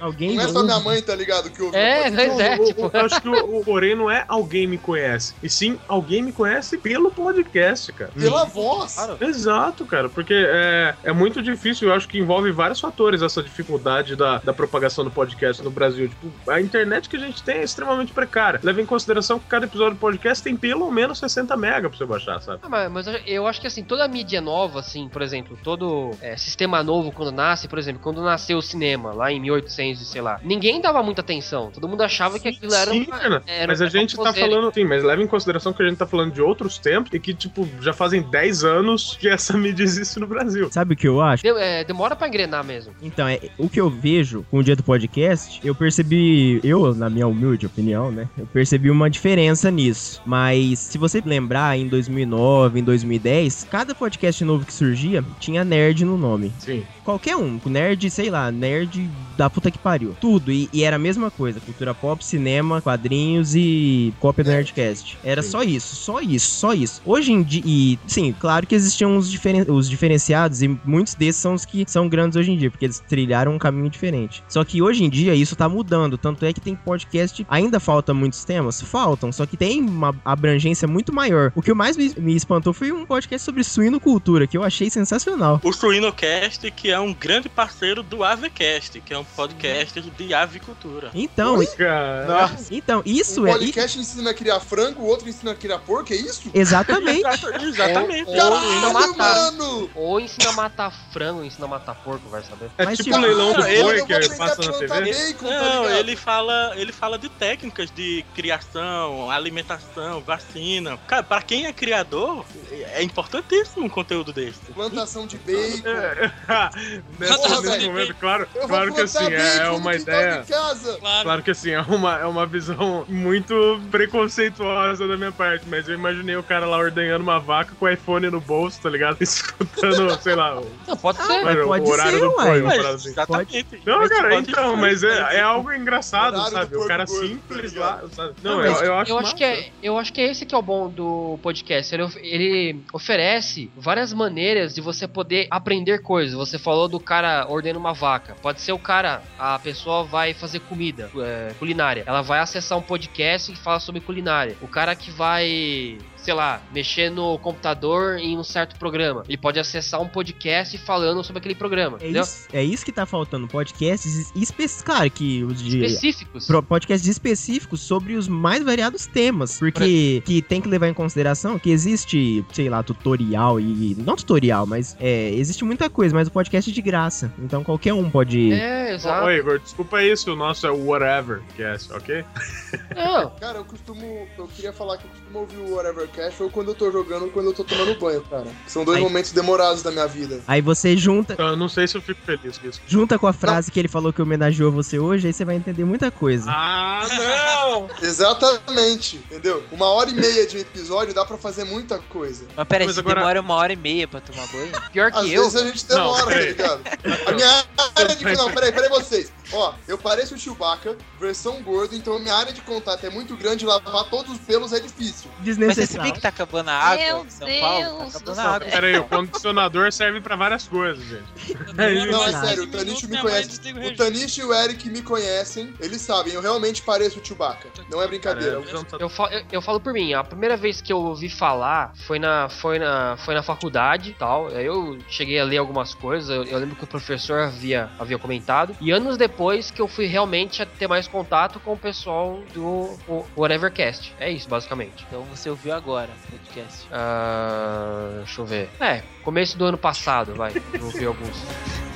Alguém Não é só minha mãe, tá ligado? Que ouve. É, mas é, O- o- tipo. Eu acho que o, o porém não é alguém me conhece, e sim alguém me conhece pelo podcast, cara. Pela voz. Exato, cara, porque é, é muito difícil, eu acho que envolve vários fatores essa dificuldade da, da propagação do podcast no Brasil. Tipo, a internet que a gente tem é extremamente precária. Leva em consideração que cada episódio do podcast tem pelo menos 60 mega pra você baixar, sabe? Ah, mas, mas eu- eu acho que assim, toda mídia nova, assim, por exemplo, todo é, sistema novo quando nasce, por exemplo, quando nasceu o cinema, lá em 1800 e sei lá, ninguém dava muita atenção. Todo mundo achava que aquilo era Sim, uma- cara. era mas a gente tá falando, sim, mas leva em consideração que a gente tá falando de outros tempos e que, tipo, já fazem 10 anos que essa mídia existe no Brasil. Sabe o que eu acho? De- é, demora pra engrenar mesmo. Então, é, o que eu vejo com o dia do podcast, eu percebi, eu, na minha humilde opinião, né? Eu percebi uma diferença nisso. Mas se você lembrar, em 2009, em 2010, cada podcast novo que surgia tinha nerd no nome. Sim. Qualquer um, nerd, sei lá, nerd da puta que pariu. Tudo. E, e era a mesma coisa: cultura pop, cinema, quadrinhos e cópia do Nerdcast. Era Sim. só isso, só isso, só isso. Hoje em dia. E, sim, claro que existiam os, diferen- os diferenciados e muitos desses são os que são grandes hoje em dia, porque eles trilharam um caminho diferente. Só que hoje em dia isso tá mudando. Tanto é que tem podcast. Ainda falta muitos temas? Faltam, só que tem uma abrangência muito maior. O que mais me, me espantou foi um podcast sobre suinocultura, que eu achei sensacional. O Suinocast, que é um grande parceiro do Avecast, que é um podcast de avicultura. Então, então isso um é. podcast ensina a criar frango, o outro ensina a criar porco, é isso? Exatamente. Exatamente. Ou, ou ensina a matar. mano! Ou ensina a matar frango, ou ensina a matar porco, vai saber. É Mas, tipo tipo, o leilão do ele- boi que passa na TV. bacon, tá Não, ligado? ele fala, ele fala de técnicas de criação, alimentação, vacina. Cara, pra quem é criador, é importantíssimo um conteúdo desse. Plantação de bacon. nesse, Porra, nesse velho. momento, claro, claro que assim, é, é uma ideia. Claro. Claro que assim, é uma, é uma visão muito preconceituosa da minha parte, mas eu imaginei o cara lá ordenhando uma vaca com o iPhone no bolso, tá ligado? Escutando, sei lá, o, Não, pode ser. mas o pode horário ser, do uai. Mas, assim. exatamente. Não, cara, pode então, ser. mas é, é algo engraçado, Horário sabe? O cara gordo, simples tá lá, sabe? Não, Não, eu, eu acho eu acho que é, eu acho que é esse que é o bom do podcast. Ele, ele oferece várias maneiras de você poder aprender coisas. Você falou do cara ordenando uma vaca. Pode ser o cara, a pessoa vai fazer comida, é, culinária. Ela vai acessar um podcast que fala sobre culinária. O cara que vai sei lá, mexer no computador em um certo programa. Ele pode acessar um podcast falando sobre aquele programa, É isso, é isso que tá faltando. Podcasts específicos. Claro que os de. Específicos. Podcasts específicos sobre os mais variados temas. Porque que tem que levar em consideração que existe, sei lá, tutorial e. Não tutorial, mas é, existe muita coisa, mas o podcast é de graça. Então qualquer um pode. É, exato. Ô, Igor, desculpa se o nosso é o Whatever Cast, ok? Não, Cara, eu costumo. Eu queria falar que eu costumo ouvir o Whatever Cash ou quando eu tô jogando ou quando eu tô tomando banho, cara. São dois Aí- momentos demorados da minha vida. Aí você junta, Então, eu não sei se eu fico feliz com isso. junta com a frase que ele falou que homenageou você hoje, aí você vai entender muita coisa. Ah, não! Exatamente, entendeu? Uma hora e meia de episódio dá pra fazer muita coisa. Mas peraí, você agora- demora uma hora e meia pra tomar banho? pior que Às eu. vezes a gente demora, Não, tá ligado? A minha área de. Não, peraí, peraí vocês. business. Ó, eu pareço o Chewbacca, versão gordo, então minha área de contato é muito grande, lavar todos os pelos é difícil. Mas você sabia que tá acabando a água Meu em São Paulo? Tá Deus acabando do a água. céu. Pera aí, o condicionador serve pra várias coisas, gente. Não, é Exato. sério, o 15 Tanish me conhece. o. Tanish e o Eric me conhecem, eles sabem, eu realmente pareço o Chewbacca. Não é brincadeira. Eu, fa- eu, eu falo por mim, a primeira vez que eu ouvi falar foi na, foi na, foi na faculdade e tal. Aí eu cheguei a ler algumas coisas, eu, eu lembro que o professor havia, havia comentado. E anos depois que eu fui realmente ter mais contato com o pessoal do Whatevercast. É isso, basicamente. Então você ouviu agora o podcast. Ah, deixa eu ver. É, começo do ano passado, vai. Eu ouvi alguns.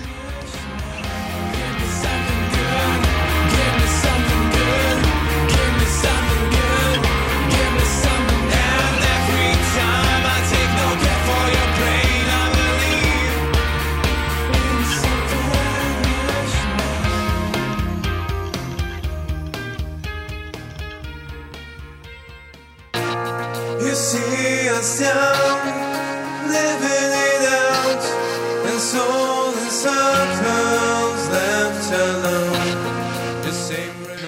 You see us young, living it out, and soul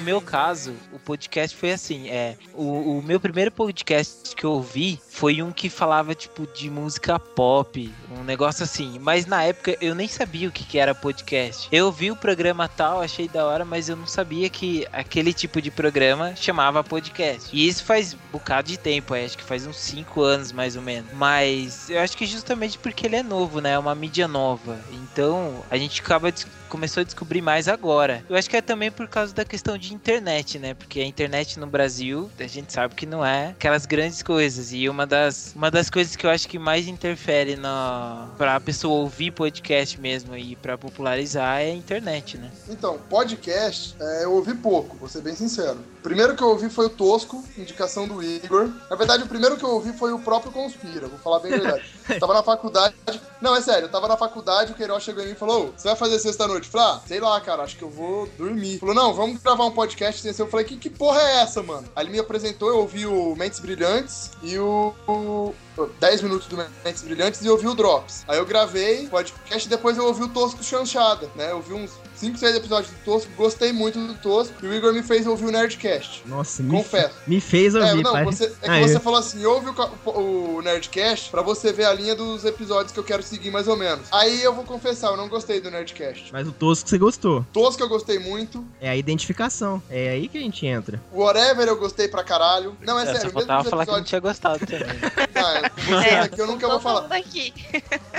No meu caso, o podcast foi assim, é, o, o meu primeiro podcast que eu ouvi foi um que falava, tipo, de música pop, um negócio assim, mas na época eu nem sabia o que, que era podcast. Eu ouvi o programa tal, achei da hora, mas eu não sabia que aquele tipo de programa chamava podcast. E isso faz um bocado de tempo, é, acho que faz uns 5 anos mais ou menos. Mas eu acho que justamente porque ele é novo, né, é uma mídia nova. Então, a gente acaba des- começou a descobrir mais agora. Eu acho que é também por causa da questão de internet, né? Porque a internet no Brasil, a gente sabe que não é aquelas grandes coisas. E uma das, uma das coisas que eu acho que mais interfere na pra pessoa ouvir podcast mesmo e pra popularizar é a internet, né? Então, podcast, é, eu ouvi pouco, vou ser bem sincero. Primeiro que eu ouvi foi o Tosco, indicação do Igor. Na verdade, o primeiro que eu ouvi foi o próprio Conspira, vou falar bem a verdade. Eu tava na faculdade. Não, é sério, eu tava na faculdade, o Queiroz chegou em mim e falou: "Ô, Você vai fazer sexta-noite? Eu ah, sei lá, cara, acho que eu vou dormir. Falou, não, vamos gravar um podcast sem. Eu falei, que, que porra é essa, mano? Aí ele me apresentou, eu ouvi o Mentes Brilhantes e o. o 10 minutos do Mentes Brilhantes e ouvi o Drops. Aí eu gravei o podcast e depois eu ouvi o Tosco Chanchada, né? Eu ouvi uns 5, 6 episódios do Tosco, gostei muito do Tosco e o Igor me fez ouvir o Nerdcast. Nossa, me, Confesso. me fez É, ouvir. não, pai. você, é que Ah, você eu- falou assim, ouve o, o, Nerdcast pra você ver a linha dos episódios que eu quero seguir mais ou menos. Aí eu vou confessar, eu não gostei do Nerdcast. Mas o tosco você gostou. Tosco eu gostei muito, É a identificação. É aí que a gente entra. o Whatever eu gostei pra caralho. Não, é, É, sério, só mesmo faltava os falar que não episódios... tinha gostado também. Ah, vocês aqui eu nunca vou falar.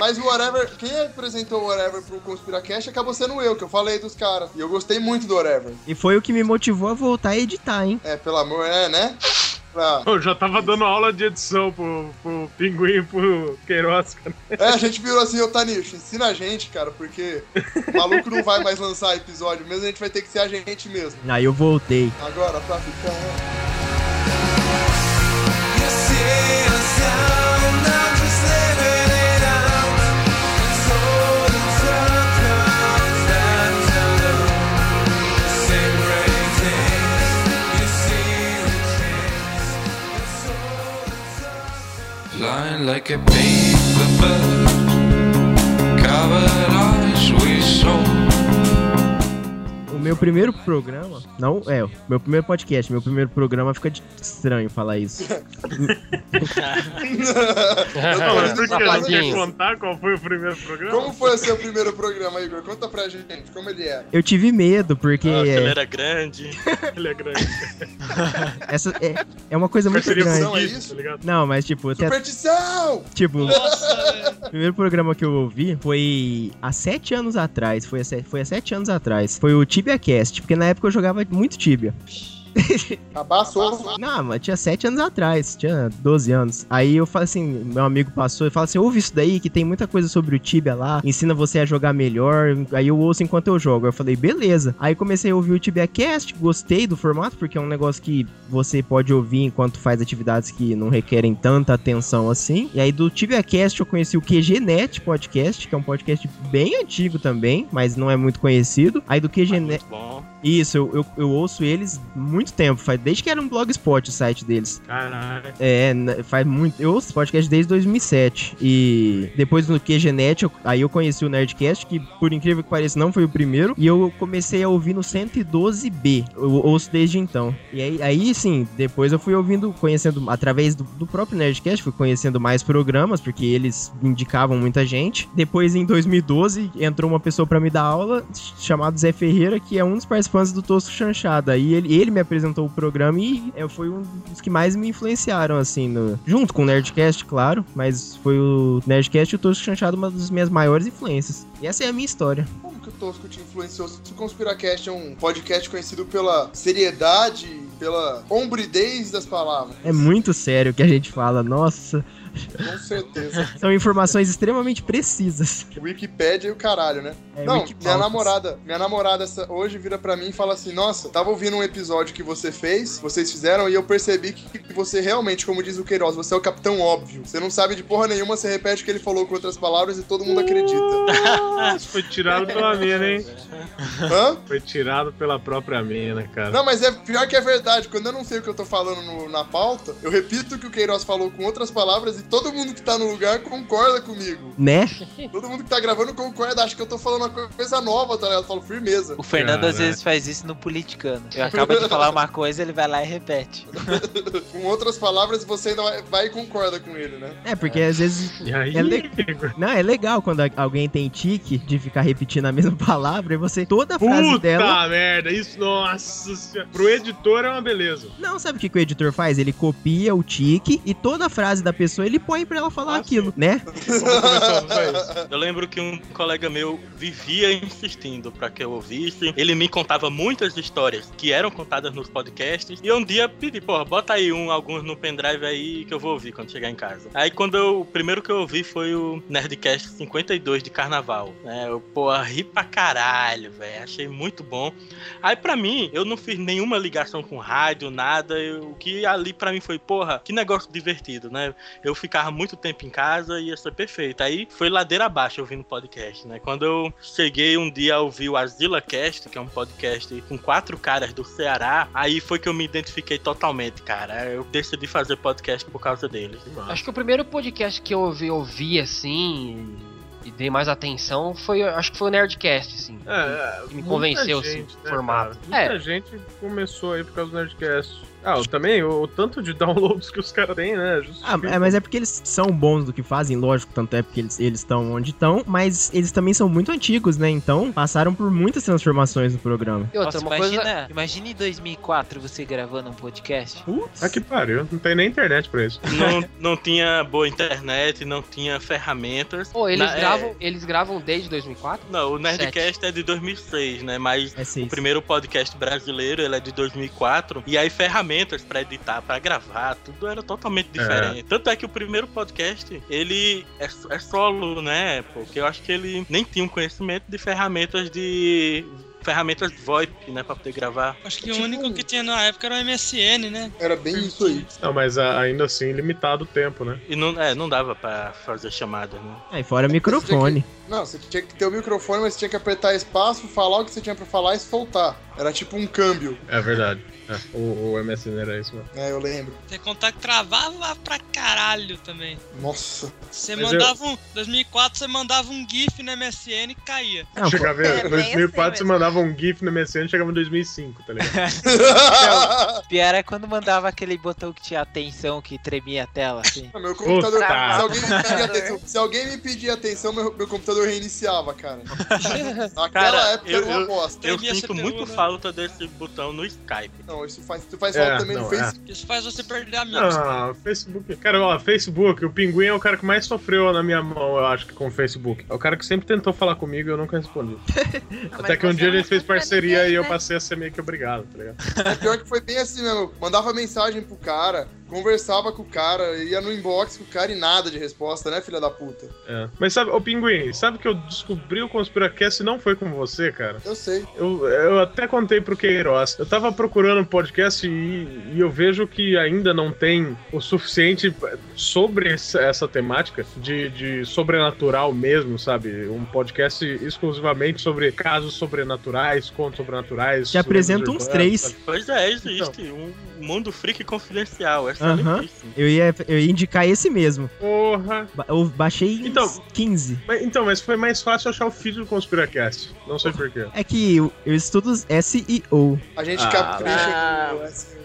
Mas o Whatever, quem apresentou o Whatever pro Conspiracast acabou sendo eu, que eu falei dos caras. E eu gostei muito do Whatever. E foi o que me motivou a voltar a editar, hein? É, pelo amor, é, né? Pra... Eu já tava dando aula de edição pro, pro Pinguim e pro Queiroz, cara. É, a gente virou assim, ô Tanicho, ensina a gente, cara, porque o maluco não vai mais lançar episódio mesmo, a gente vai ter que ser a gente mesmo. Aí eu voltei. Agora, pra ficar. Like a paper bird, covered meu primeiro programa. Não, é, meu primeiro podcast, meu primeiro programa fica de- estranho falar isso. Não, mas por que não quer contar qual foi o primeiro programa? Como foi o seu primeiro programa, Igor? Conta pra gente, como ele era. Eu tive medo, porque Nossa, ele é, era grande. Ele é grande. essa é, é uma coisa muito grande. Superstição, é isso, tá? Não, mas tipo, até, Superstição! tipo, Nossa, o primeiro programa que eu ouvi foi há sete anos atrás. Foi há, se- foi há sete anos atrás. Foi o Tibia Cast, porque na época eu jogava muito Tibia. Abaçou. Não, mas tinha 7 anos atrás, tinha 12 anos. Aí eu falo assim, meu amigo passou e fala assim: ouve isso daí, que tem muita coisa sobre o Tibia lá, ensina você a jogar melhor. Aí eu ouço enquanto eu jogo. Eu falei, beleza. Aí comecei a ouvir o Tibia Cast, gostei do formato, porque é um negócio que você pode ouvir enquanto faz atividades que não requerem tanta atenção assim. E aí do Tibia Cast eu conheci o QGNet Podcast, que é um podcast bem antigo também, mas não é muito conhecido. Aí do QGNet. Bom. Isso, eu, eu, eu ouço eles muito tempo, faz, desde que era um blogspot o site deles. Caralho. É, faz muito. Eu ouço podcast desde 2007. E depois no QGNet, eu- aí eu conheci o Nerdcast, que por incrível que pareça não foi o primeiro. E eu comecei a ouvir no 112B. Eu ouço desde então. E aí, aí sim, depois eu fui ouvindo, conhecendo, através do, do próprio Nerdcast, fui conhecendo mais programas, porque eles indicavam muita gente. Depois, em 2012, entrou uma pessoa pra me dar aula, chamado Zé Ferreira, que é um dos participantes do Tosco Chanchada. E ele, ele me apresentou o programa e é, foi um dos que mais me influenciaram, assim, no- junto com o Nerdcast, claro, mas foi o Nerdcast e o Tosco Chanchada uma das minhas maiores influências. E essa é a minha história. Como que o Tosco te influenciou? Se o Conspiracast é um podcast conhecido pela seriedade, pela hombridez das palavras. É muito sério o que a gente fala, nossa. Com certeza. São informações extremamente precisas. Wikipédia e o caralho, né? É, Não, Wikipautas. minha namorada, minha namorada essa, hoje vira pra mim e fala assim: Nossa, tava ouvindo um episódio que você fez, vocês fizeram, e eu percebi que, que você realmente, como diz o Queiroz, você é o capitão óbvio. Você não sabe de porra nenhuma, você repete o que ele falou com outras palavras e todo mundo acredita. Isso foi tirado pela mina, hein? Hã? Foi tirado pela própria mina, cara. Não, mas é pior que é verdade. Quando eu não sei o que eu tô falando no- na pauta, eu repito o que o Queiroz falou com outras palavras e todo mundo que tá no lugar concorda comigo. Né? Todo mundo que tá gravando concorda, acha que eu tô falando uma coisa nova, tá ligado? Eu falo firmeza. O Fernando às vezes faz isso no politicano. Eu acabo de falar uma coisa, ele vai lá e repete. Com outras palavras, você ainda vai, vai e concorda com ele, né? É, porque às vezes. E aí, É le-? Não, é legal quando alguém tem tique de ficar repetindo a mesma palavra e você, toda a frase Puta dela. merda, isso, nossa senhora. Pro editor é uma beleza. Não, sabe o que, que o editor faz? Ele copia o tique e toda a frase da pessoa ele põe pra ela falar Ah, aquilo, né? Fazer isso? Eu lembro que um colega meu vivia insistindo pra que eu ouvisse. Ele me contava muitas histórias que eram contadas nos podcasts. E um dia pedi, porra, bota aí um, alguns no pendrive aí que eu vou ouvir quando chegar em casa. Aí quando eu, o primeiro que eu ouvi foi o Nerdcast 52 de Carnaval. Né? Eu, porra, ri pra caralho, velho. Achei muito bom. Aí pra mim, eu não fiz nenhuma ligação com rádio, nada. Eu- O que ali pra mim foi, porra, que negócio divertido, né? Eu ficava muito tempo em casa e ia ser perfeito. Aí foi ladeira abaixo ouvindo podcast, né? Quando eu cheguei um dia a ouvir o Azila Cast, que é um podcast com quatro caras do Ceará, aí foi que eu me identifiquei totalmente, cara. Eu decidi fazer podcast por causa deles. Acho que o primeiro podcast que eu ouvi, ouvi assim e dei mais atenção foi, acho que foi o Nerdcast, assim. É, que me convenceu esse gente, né, formato. cara? Muita É. gente começou aí por causa do Nerdcast. Ah, eu também, o, o tanto de downloads que os caras têm, né? Ah, justifica. é, mas é porque eles são bons do que fazem, lógico, tanto é porque eles eles estão onde estão, mas eles também são muito antigos, né? Então passaram por muitas transformações no programa. E outra, Nossa, uma imagina, coisa. imagina em 2004 você gravando um podcast. Ah, que pariu, não tem nem internet pra isso. Não, não tinha boa internet, não tinha ferramentas. Pô, eles Na- é, gravam, eles gravam desde 2004? Não, o Nerdcast é de 2006, né? Mas É o primeiro podcast brasileiro, ele é de 2004. E aí ferramentas pra editar, pra gravar, tudo era totalmente diferente. Tanto é que o primeiro podcast, ele é, é solo, né? Porque eu acho que ele nem tinha um conhecimento de ferramentas de... Ferramentas VoIP, né, pra poder gravar. Acho que Tipo- o único que tinha na época era o MSN, né? Era bem isso aí. Não, mas ah, ainda assim, limitado o tempo, né? E não, é, não dava pra fazer chamadas, né? Aí fora microfone. Não, você tinha que ter o microfone, mas você tinha que apertar espaço, falar o que você tinha pra falar e soltar. Era tipo um câmbio. É verdade. É, o, o MSN era isso mesmo. É, eu lembro. Contar que travava pra caralho também. Nossa. Você Mas mandava um. 2004 você mandava um GIF no MSN e caía. Não, chegava é em bem 2004, assim você mandava um GIF no MSN chegava em 2005, tá ligado? Pior é quando mandava aquele botão que tinha atenção, que tremia a tela, assim. Meu computador. Puta. Se alguém, me pedir atenção, se alguém me pedir atenção, meu, meu computador reiniciava, cara. Naquela Cara, época eu- era uma eu- bosta. Eu a sinto CPU, muito né? falta desse botão no Skype. Não, isso faz, isso faz É, falta também no não, Facebook. Isso faz você perder amigos. Ah, Facebook. Cara, ó, Facebook, o Pinguim é o cara que mais sofreu na minha mão, eu acho, que com o Facebook. É o cara que sempre tentou falar comigo e eu nunca respondi. Até que um dia não ele fez escuta parceria ninguém, e eu né? passei a ser meio que obrigado, tá ligado? É pior que foi bem assim mesmo. Mandava mensagem pro cara, conversava com o cara, ia no inbox com o cara e nada de resposta, né, filha da puta? É. Mas sabe, ô Pinguim, sabe que eu descobri o Conspiracast e não foi com você, cara? Eu sei. Eu, eu até contei pro Queiroz. Eu tava procurando um podcast e, e eu vejo que ainda não tem o suficiente sobre essa, temática de, de sobrenatural mesmo, sabe? Um podcast exclusivamente sobre casos sobrenaturais, contos sobrenaturais. Te apresento lendas uns três. sabe? Pois é, existe. Um mundo freak confidencial. É Aham. excelentíssimo. Eu ia, eu ia indicar esse mesmo. Porra! Ba- Eu baixei Então- 15. Mas- então, mas foi mais fácil achar o feed do Conspiracast. Não sei porquê. É que eu, eu estudo SEO. A gente Ah, capricha ah.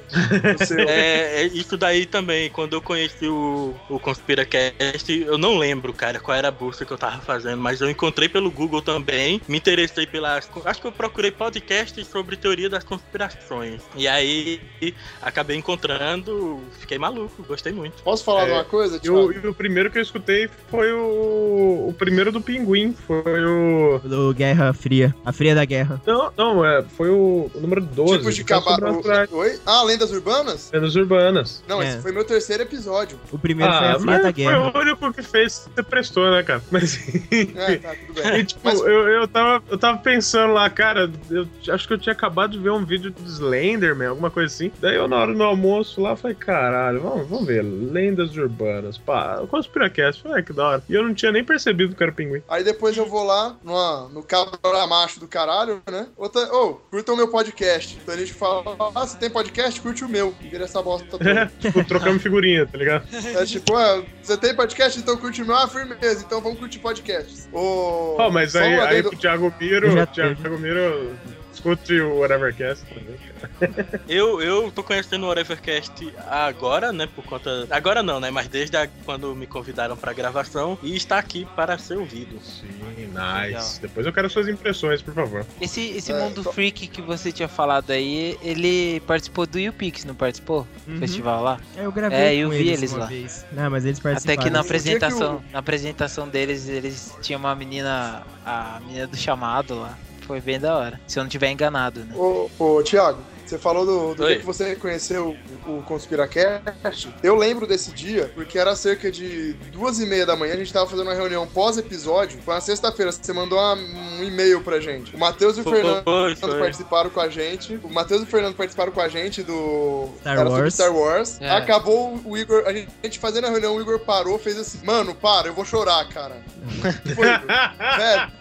Seu. É, é isso daí também. Quando eu conheci o, o Conspiracast, eu não lembro, cara, qual era a busca que eu tava fazendo, mas eu encontrei pelo Google também. Me interessei pelas. Acho que eu procurei podcasts sobre teoria das conspirações. E aí acabei encontrando, fiquei maluco, gostei muito. Posso falar É, de uma coisa, E Thiago? o, e o primeiro que eu escutei foi o. O primeiro do Pinguim. Foi o. Do Guerra Fria. A Fria da Guerra. Não, não, é, foi o, o número 12. Tipos de é cavalo. sobrenaturais. Oi? Ah, lendas urbanas? Lendas urbanas. Não, É. esse foi meu terceiro episódio. O primeiro foi Ah, a Fria mas da foi Guerra. o único que fez, você prestou, né, cara? Mas É, tá, tudo bem. E, tipo, Mas- eu, eu, tava, eu tava pensando lá, cara, eu acho que eu tinha acabado de ver um vídeo do Slenderman, alguma coisa assim. Daí eu, na hora do almoço lá, falei, caralho, vamos, vamos ver, lendas urbanas. Pá, o Conspiracast, falei, ah, que da hora. E eu não tinha nem percebido que era pinguim. Aí depois eu vou lá numa, no cabra macho do caralho, né? Outra, ô, curta o meu podcast. Então a gente fala, ah, você tem podcast? Curte o meu. E vira essa bosta toda. tipo, trocamos figurinha, tá ligado? É tipo, ah, você tem podcast? Então curte o meu. Ah, firmeza. Então vamos curtir podcasts. Ô, Ó, mas aí, aí Thiago Miro, já- Thiago Miro, escute o Whatevercast também. Eu, eu tô conhecendo o Whatevercast agora, né? Por conta. Agora não, né? Mas desde a- quando me convidaram pra gravação e está aqui para ser ouvido. Sim, nice. Legal. Depois eu quero suas impressões, por favor. Esse, esse É, mundo só- freak que você tinha falado aí, ele participou do YouPix, não participou? Uhum. Festival lá? É, Eu gravei É, eu com vi eles, eles uma lá. vez. Não, mas eles Até participaram. que na dia que apresentação, na apresentação deles, eles tinham uma menina, a menina do chamado lá. Foi bem da hora. Se eu não tiver enganado, né? Ô, ô Thiago, você falou do, do dia que você conheceu o Conspiracast. Eu lembro desse dia, porque era cerca de duas e meia da manhã, a gente tava fazendo uma reunião pós-episódio. Foi na sexta-feira, você mandou uma- um e-mail pra gente. O Matheus e o Foi, Fernando foi, foi. participaram com a gente. O Matheus e o Fernando participaram com a gente do Star era Wars. Star Wars. É. Acabou o Igor, a gente, a gente fazendo a reunião, o Igor parou, fez assim: "Mano, para, eu vou chorar, cara". Foi, velho.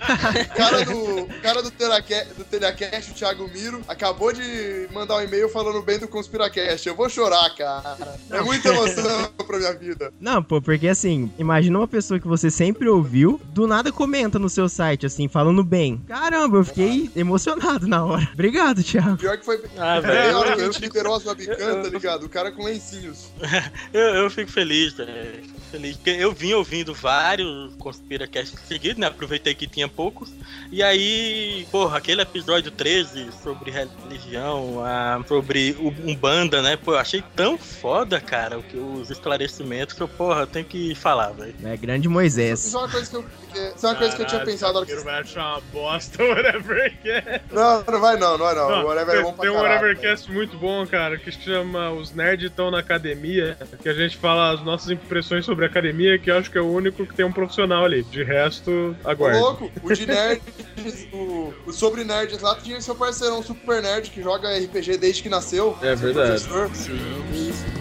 O cara do, o cara do, Telaca- do Telecast, o Thiago Miro, acabou de mandar um e-mail falando bem do Conspiracast. Eu vou chorar, cara. É muita emoção pra minha vida. Não, pô, porque assim, imagina uma pessoa que você sempre ouviu, do nada comenta no seu site, assim, falando bem. Caramba, eu fiquei emocionado na hora. Obrigado, Thiago. Pior que foi Ah, bem a hora que a velho. gente liberou as webcam, tá ligado? O cara com lencinhos. Eu, eu fico feliz, velho. Fico feliz. Porque eu vim ouvindo vários Conspiracasts seguidos, né? Aproveitei que tinha poucos. E aí, porra, aquele episódio 13 sobre religião, ah, sobre o Umbanda, né? Pô, eu achei tão foda, cara, o que, os esclarecimentos que eu, porra, eu tenho que falar, velho. É grande Moisés. Isso é uma coisa que eu, que- isso é uma coisa que eu tinha pensado na hora Thiago que vai achar uma bosta, whatever que é. Não, não vai não, não vai não. Não, o Whatever é bom pra tem um Whatevercast muito bom, cara, que chama Os Nerds Estão na Academia, que a gente fala as nossas impressões sobre academia, que eu acho que é o único que tem um profissional ali. De resto, Ô, aguarde. louco, o de nerds, o, o sobre nerds lá tinha seu parceirão super nerd que joga RPG desde que nasceu. É verdade. professor.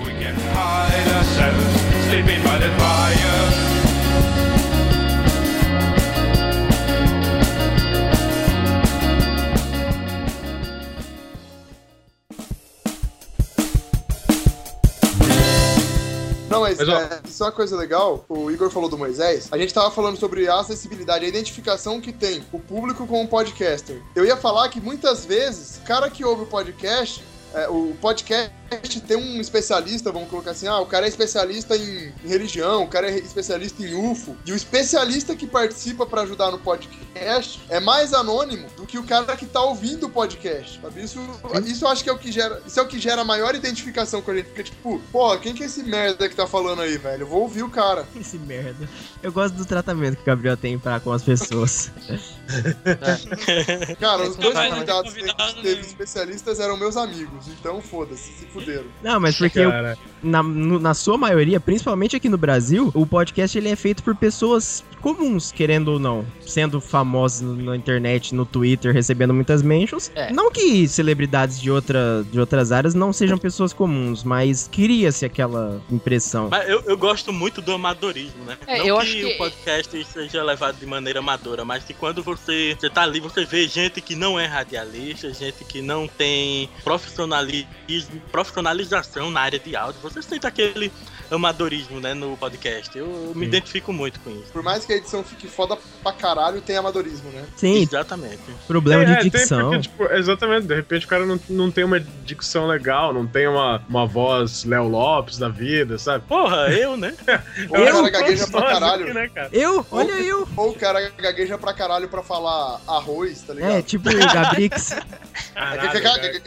We get fire. mas, Mas, é, isso é uma coisa legal. O Igor falou do Moisés. A gente tava falando sobre a acessibilidade, a identificação que tem o público com o podcaster. Eu ia falar que muitas vezes, o cara que ouve o podcast, é, o podcast tem um especialista, vamos colocar assim, ah, o cara é especialista em, religião, o cara é especialista em UFO, e o especialista que participa pra ajudar no podcast é mais anônimo do que o cara que tá ouvindo o podcast, sabe? Isso, isso eu acho que é o que gera, isso é o que gera a maior identificação com a gente, porque tipo, pô, quem que é esse merda que tá falando aí, velho? Eu vou ouvir o cara. Esse merda. Eu gosto do tratamento que o Gabriel tem pra com as pessoas. Cara, os dois convidados que teve especialistas eram meus amigos, então foda-se, se fuderam. Não, mas porque eu- na, na sua maioria, principalmente aqui no Brasil, o podcast ele é feito por pessoas comuns, querendo ou não, sendo famosos na internet, no Twitter, recebendo muitas mentions. É. Não que celebridades de, outra, de outras áreas não sejam pessoas comuns, mas cria-se aquela impressão. Mas eu, eu gosto muito do amadorismo, né? É, não eu que, acho que- o podcast seja levado de maneira amadora, mas que quando você, você tá ali, você vê gente que não é radialista, gente que não tem profissionalismo, profissionalização na área de áudio. Você sente aquele amadorismo, né, no podcast. Eu, eu me identifico muito com isso. Por mais que a edição fique foda pra caralho, tem amadorismo, né? Sim, Exatamente. problema É, de tem dicção. porque, tipo, exatamente, de repente o cara não, não tem uma dicção legal, não tem uma, uma voz Léo Lopes da vida, sabe? Porra, eu, né? Ou o cara gagueja pra caralho. aqui, né, cara? Eu? Olha eu! Ou o cara gagueja pra caralho pra falar arroz, tá ligado? É, tipo o Gabrix. Caralho,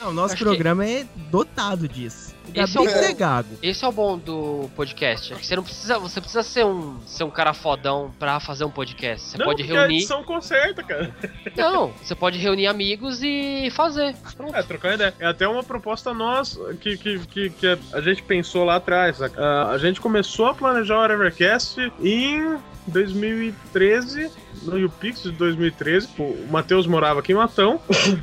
Não, o nosso Acho programa é dotado disso. O Esse é o é gago. Esse é o bom do podcast. É que você não precisa. Você precisa ser um, ser um cara fodão pra fazer um podcast. Você Não, pode porque a reunir. edição conserta, cara. Não, você pode reunir amigos e fazer. Pronto. É, trocar ideia. É até uma proposta nossa que, que, que, que a- a gente pensou lá atrás. saca? Ah, a gente começou a planejar o Evercast em 2013, no UPix de 2013. Pô, O Matheus morava aqui em Matão.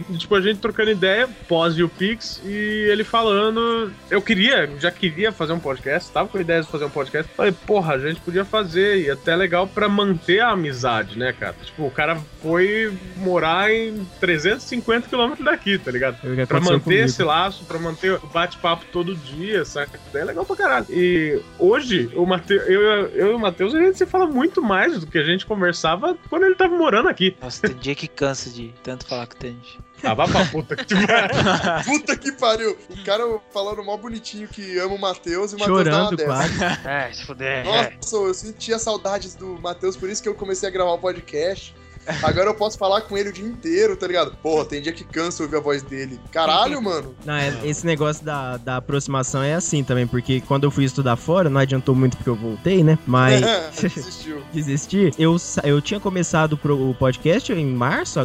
e, tipo, a gente trocando ideia, pós UPix, e ele falando. Eu queria, já queria fazer um podcast, tava com a ideia de fazer um podcast. Falei, porra, a gente podia fazer, e até legal pra manter a amizade, né, cara? Tipo, o cara foi morar em 350 quilômetros daqui, tá ligado? Que Pra manter comigo. esse laço, pra manter o bate-papo todo dia, saca? É legal pra caralho. E hoje, o Mate... eu, eu e o Matheus, a gente se fala muito mais do que a gente conversava quando ele tava morando aqui. Nossa, tem dia que cansa de tanto falar com o Tandy. Ah, vá pra puta que tiver. Puta que pariu. O cara falando mó bonitinho que ama o Matheus e o Matheus dá uma Chorando dessa. quase. É, se fuder. Nossa, eu sentia saudades do Matheus, por isso que eu comecei a gravar o podcast. Agora eu posso falar com ele o dia inteiro, tá ligado? Porra, tem dia que cansa ouvir a voz dele. Caralho, mano. Não, é- esse negócio da, da aproximação é assim também, porque quando eu fui estudar fora, não adiantou muito porque eu voltei, né? Mas Desistiu. desisti. Eu, eu tinha começado pro, o podcast em março,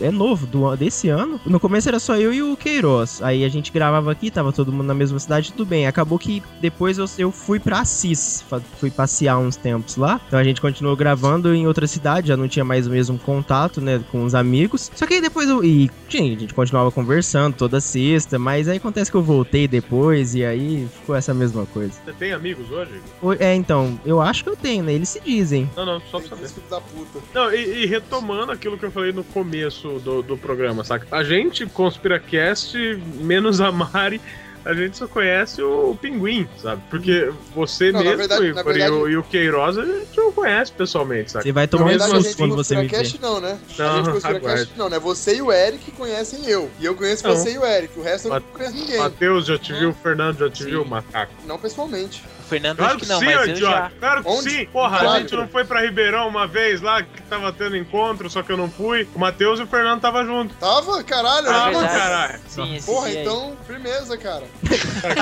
é novo, do, desse ano. No começo era só eu e o Queiroz. Aí a gente gravava aqui, tava todo mundo na mesma cidade, tudo bem. Acabou que depois eu, eu fui pra Assis, fui passear uns tempos lá. Então a gente continuou gravando em outra cidade, já não tinha mais o mesmo contato, né, com os amigos. Só que aí depois eu. E, sim, a gente continuava conversando toda sexta, mas aí acontece que eu voltei depois e aí ficou essa mesma coisa. Você tem amigos hoje? É, então, eu acho que eu tenho, né? Eles se dizem. Não, não, só pra saber. da puta. Não, e, e retomando aquilo que eu falei no começo do, do programa, saca? A gente, ConspiraCast, menos a Mari, a gente só conhece o Pinguim, sabe? Porque você Não, mesmo, verdade- Igor, verdade- e, o, e o Queiroz, a gente não conhece pessoalmente, saca? Você vai tomar um a susto gente quando você me vê. Conspiracast não, né? Não, a gente aguarde. não, né? Você e o Eric conhecem eu. E eu conheço Não. você e o Eric. O resto eu não conheço ninguém. Matheus já te viu, o Fernando já te Sim. viu, macaco. Não pessoalmente. O Fernando Claro acho que que não, sim, mas ô eu já. Claro que Onde? sim. Porra, a Claro. gente não foi pra Ribeirão uma vez lá que tava tendo encontro, só que eu não fui. O Matheus e o Fernando tava junto. Tava? Caralho, Ah, É verdade. caralho. Sim, esse Porra, dia aí. então, firmeza, cara.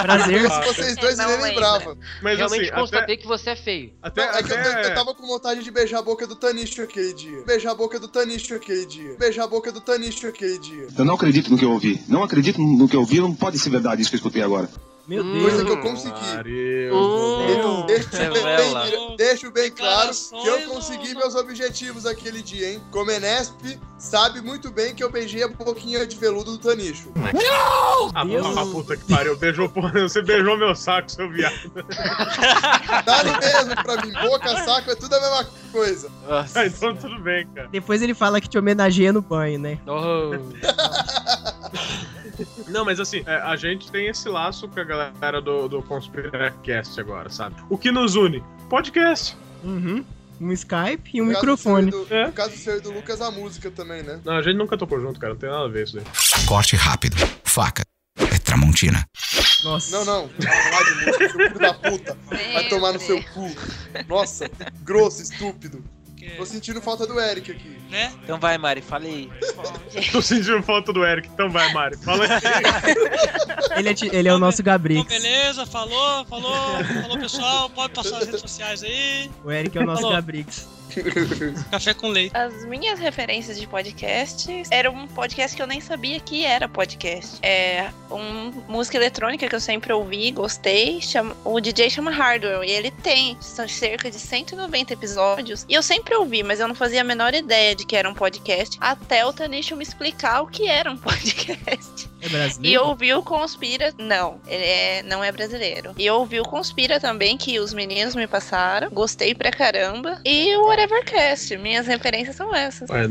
Prazer. Se vocês dois Não nem lembra. lembravam. Mas Realmente assim, até, constatei que você é feio. até, Não, é que eu, até- eu tava com vontade de beijar a boca do Tanicho aquele dia. Beijar a boca do Tanicho aquele dia. Beijar a boca do Tanicho aquele dia. Eu não acredito no que eu ouvi. Não acredito no que eu ouvi. Não pode ser verdade isso que eu escutei agora. Meu Hum. Deus. Coisa que eu consegui. Maria, Hum. Deixo bem, deixo bem claro que eu consegui não- meus objetivos aquele dia, hein? Como Enesp sabe muito bem que eu beijei a boquinha de veludo do Tanicho. Ah, Deus. ah, puta que pariu. Beijou, porra, você beijou meu saco, seu viado. Dá no mesmo pra mim. Boca, saco, é tudo a mesma coisa. Nossa. Ah, então tudo bem, cara. Depois ele fala que te homenageia no banho, né? Oh. Não, mas assim, é, a gente tem esse laço com a galera do, do Conspiracast agora, sabe? O que nos une? Podcast. Uhum. Um Skype e um microfone. Do, No caso seu e do Lucas, a música também, né? Não, a gente nunca tocou junto, cara. Não tem nada a ver isso daí. Corte rápido. Faca. É Tramontina. Nossa. Não, não. Falar de música, seu filho da puta. Vai tomar no seu cu. Nossa, grosso, estúpido. Tô sentindo falta do Eric aqui. Né? Então vai, Mari, fala aí. Tô sentindo falta do Eric, então vai, Mari. Fala aí. Ele é, ele é o nosso Então, Gabrix. beleza, falou, falou, falou pessoal, pode passar as redes sociais aí. O Eric é o nosso Falou. Gabrix. Café com leite. As minhas referências de podcast era um podcast que eu nem sabia que era podcast. É um música eletrônica que eu sempre ouvi, gostei. Chama, o DJ chama Hardwell e ele tem são cerca de 190 episódios. E eu sempre ouvi, mas eu não fazia a menor ideia de que era um podcast até o Tanicho me explicar o que era um podcast. É E brasileiro? eu ouvi o Conspira. Não, ele é, não é brasileiro. E eu ouvi o Conspira também, que os meninos me passaram. Gostei pra caramba. E o Whatevercast. Minhas referências são essas. É,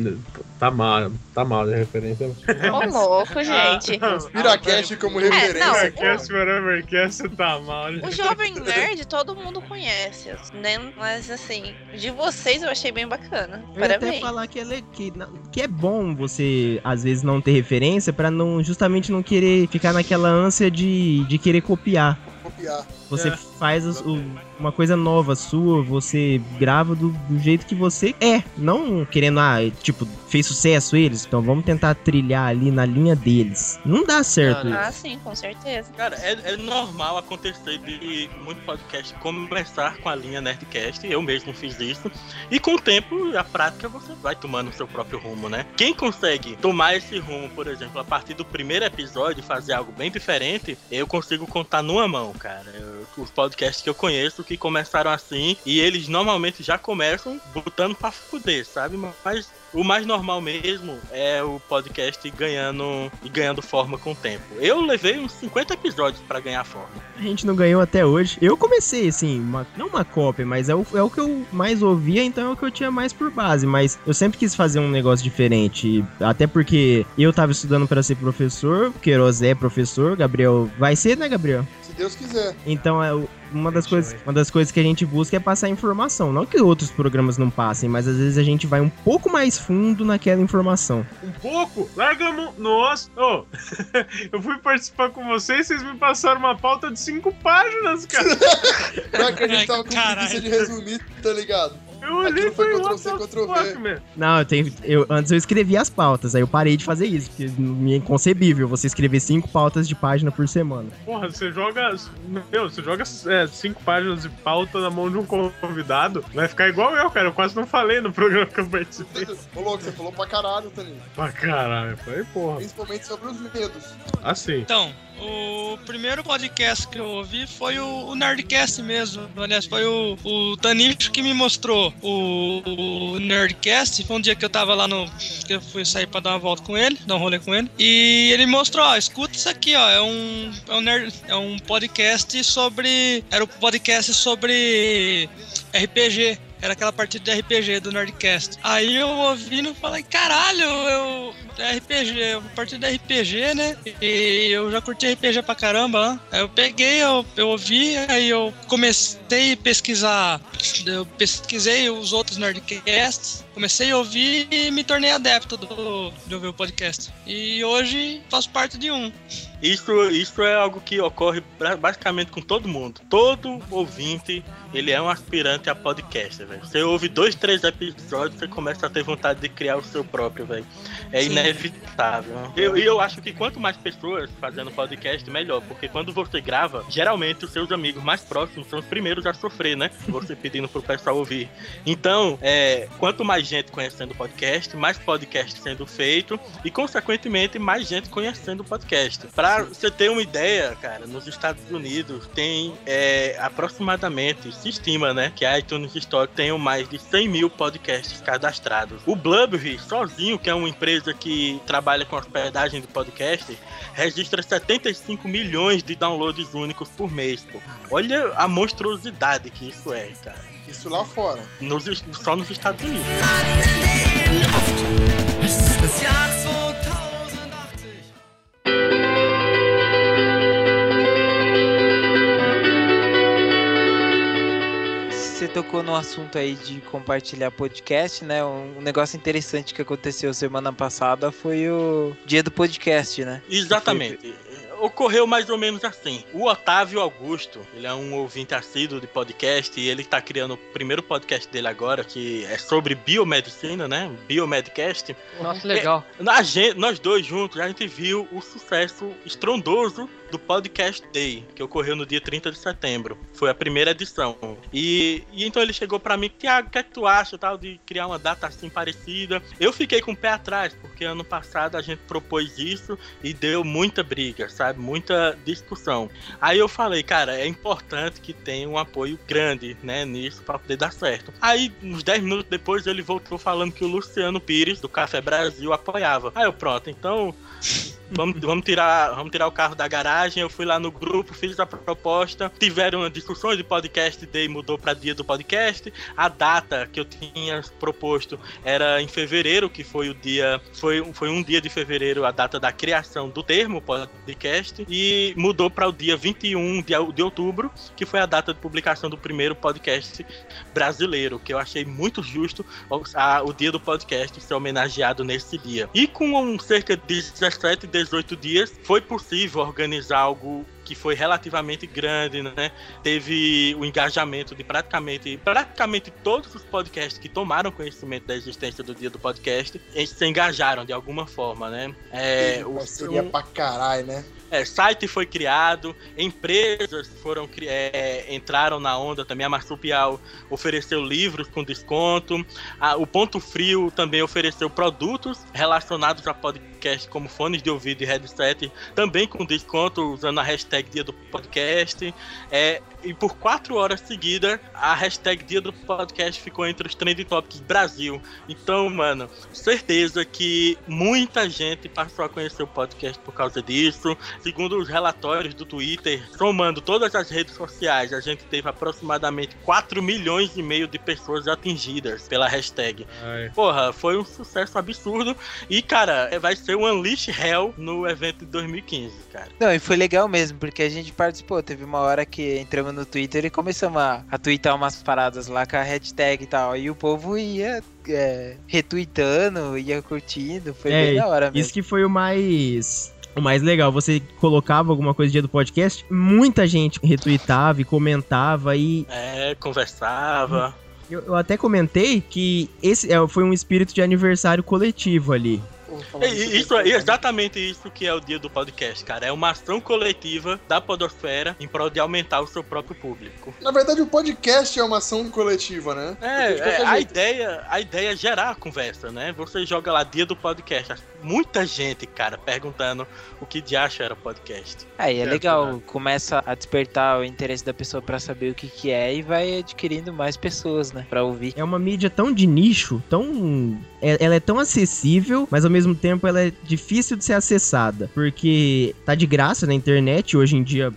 tá mal, tá mal de referência. Ô, louco, gente. Conspiracast como É, referência. não, Conspiracast, whatevercast, tá mal. O Jovem Nerd todo mundo conhece, né? Mas assim, de vocês eu achei bem bacana. Eu até falar que é, que, que é bom você, às vezes, não ter referência pra não, justamente não querer ficar naquela ânsia de, de querer copiar. Copiar. Você É. faz os- o- uma coisa nova sua, você grava do, do jeito que você é. Não querendo, ah, tipo, fez sucesso eles, então vamos tentar trilhar ali na linha deles. Não dá certo Ah, isso. sim, com certeza. Cara, é, é normal acontecer de muito podcast começar com a linha Nerdcast, eu mesmo fiz isso, e com o tempo, a prática, você vai tomando o seu próprio rumo, né? Quem consegue tomar esse rumo, por exemplo, a partir do primeiro episódio e fazer algo bem diferente, eu consigo contar numa mão, cara. Eu- os podcasts que eu conheço que começaram assim, e eles normalmente já começam botando pra fuder, sabe? Mas o mais normal mesmo é o podcast ganhando e ganhando forma com o tempo. Eu levei uns 50 episódios pra ganhar forma. A gente não ganhou até hoje. Eu comecei, assim, uma- não uma cópia, mas é o, é o que eu mais ouvia, então é o que eu tinha mais por base. Mas eu sempre quis fazer um negócio diferente. Até porque eu tava estudando pra ser professor, Queiroz é professor, Gabriel vai ser, né, Gabriel? Se Deus quiser. Então é uma das coisas, uma das coisas que a gente busca é passar informação, não que outros programas não passem, mas às vezes a gente vai um pouco mais fundo naquela informação. Um pouco? Larga a mão. Nossa! Ô, eu fui participar com vocês, vocês me passaram uma pauta de cinco páginas, cara. Não é que a gente tava com preguiça de resumir, tá ligado? Eu olhei e Aquilo foi falei, Ctrl what C, the Ctrl V. fuck, man? Não, eu tenho, eu, antes eu escrevia as pautas, aí eu parei de fazer isso, porque é inconcebível você escrever cinco pautas de página por semana. Porra, você joga. Meu, você joga é, cinco páginas de pauta na mão de um convidado, vai ficar igual eu, cara. Eu quase não falei no programa que eu participei. Ô, louco, você falou pra caralho, Toninho. Pra caralho, eu falei, porra. Principalmente sobre os medos. Assim. Então, o primeiro podcast que eu ouvi foi o, o Nerdcast mesmo. Aliás, foi o, o Tanicho que me mostrou o, o Nerdcast. Foi um dia que eu tava lá no. que eu fui sair pra dar uma volta com ele, dar um rolê com ele. E ele mostrou, ó, escuta isso aqui, ó. É um. É um, nerd, é um podcast sobre. Era um podcast sobre RPG. Era aquela partida de RPG do Nerdcast. Aí eu ouvindo falei, caralho, eu. é RPG, eu partida de RPG, né? E eu já curti RPG pra caramba. né? Aí eu peguei, eu, eu ouvi, aí eu comecei a pesquisar. Eu pesquisei os outros Nerdcasts. Comecei a ouvir e me tornei adepto do, de ouvir o podcast. E hoje faço parte de um. Isso, isso é algo que ocorre basicamente com todo mundo. Todo ouvinte, ele é um aspirante a podcast, velho. Você ouve dois, três episódios, você começa a ter vontade de criar o seu próprio, velho. É Sim. inevitável. Eu- E eu, acho que quanto mais pessoas fazendo podcast, melhor. Porque quando você grava, geralmente os seus amigos mais próximos são os primeiros a sofrer, né? Você pedindo pro pessoal ouvir. Então, é, quanto mais gente conhecendo o podcast, mais podcast sendo feito e, consequentemente, mais gente conhecendo o podcast. Pra você ter uma ideia, cara, nos Estados Unidos tem é, aproximadamente, se estima, né, que a iTunes Store tem mais de 100 mil podcasts cadastrados. O Blubbery, sozinho, que é uma empresa que trabalha com hospedagem de podcast, registra 75 milhões de downloads únicos por mês. Pô. Olha a monstruosidade que isso é, cara. Isso lá fora. Nos, só nos Estados Unidos. Tocou no assunto aí de compartilhar podcast, né? Um negócio interessante que aconteceu semana passada foi o dia do podcast, né? Exatamente. Ocorreu mais ou menos assim. O Otávio Augusto, ele é um ouvinte assíduo de podcast e ele tá criando o primeiro podcast dele agora, que é sobre biomedicina, né? Biomedcast. Nossa, legal. É, gente- nós dois juntos, a gente viu o sucesso estrondoso do Podcast Day, que ocorreu no dia 30 de setembro. Foi a primeira edição. E, e então ele chegou pra mim, Tiago, o que é que tu acha tal, de criar uma data assim parecida? Eu fiquei com o pé atrás, porque ano passado a gente propôs isso e deu muita briga, sabe? Muita discussão. Aí eu falei, cara, é importante que tenha um apoio grande, né, nisso pra poder dar certo. Aí, uns 10 minutos depois, ele voltou falando que o Luciano Pires, do Café Brasil, apoiava. Aí eu, pronto, então vamos, vamos, tirar, vamos tirar o carro da garagem. Eu fui lá no grupo, fiz a proposta. Tiveram discussões de podcast, daí mudou para dia do podcast. A data que eu tinha proposto era em fevereiro, que foi o dia. Foi, foi um dia de fevereiro a data da criação do termo podcast. E mudou para o dia 21 de, de outubro, que foi a data de publicação do primeiro podcast brasileiro, que eu achei muito justo o, a- o dia do podcast ser homenageado nesse dia. E com cerca de 17, 18 dias, foi possível organizar algo que foi relativamente grande, né? Teve o engajamento de praticamente, praticamente todos os podcasts que tomaram conhecimento da existência do dia do podcast, eles se engajaram de alguma forma, né? É, o, Seria pra caralho, né? é, site foi criado, empresas foram é, entraram na onda também. A Marsupial ofereceu livros com desconto. A- o Ponto Frio também ofereceu produtos relacionados a podcast, como fones de ouvido e headset, também com desconto, usando a hashtag Dia do Podcast. É, e por quatro horas seguidas, a hashtag Dia do Podcast ficou entre os trending topics Brasil. Então, mano, certeza que muita gente passou a conhecer o podcast por causa disso. Segundo os relatórios do Twitter, somando todas as redes sociais, a gente teve aproximadamente 4 milhões e meio de pessoas atingidas pela hashtag. Porra, foi um sucesso absurdo. E, cara, vai ser um Unleash Hell no evento de 2015, cara. Não, e foi legal mesmo, porque a gente participou. Teve uma hora que entramos no Twitter e começamos a, a tweetar umas paradas lá com a hashtag e tal. E o povo ia é, retweetando, ia curtindo. Foi bem da hora mesmo. É, Isso que foi o mais. O mais legal, você colocava alguma coisa dia do podcast, muita gente retweetava e comentava e É, conversava. eu, eu até comentei que esse é, foi um espírito de aniversário coletivo ali. É, e- Isso é exatamente isso que é o dia do podcast, cara. É uma ação coletiva da Podosfera em prol de aumentar o seu próprio público. Na verdade, o podcast é uma ação coletiva, né? É, é, a jeito- ideia, a ideia é gerar a conversa, né? Você joga lá dia do podcast. Muita gente, cara, perguntando o que de acha era podcast. Aí é Certo, legal, né? começa a despertar o interesse da pessoa pra saber o que que é e vai adquirindo mais pessoas, né, Pra ouvir. É uma mídia tão de nicho, tão. É- Ela é tão acessível, mas ao mesmo tempo ela é difícil de ser acessada. Porque tá de graça na internet. Hoje em dia,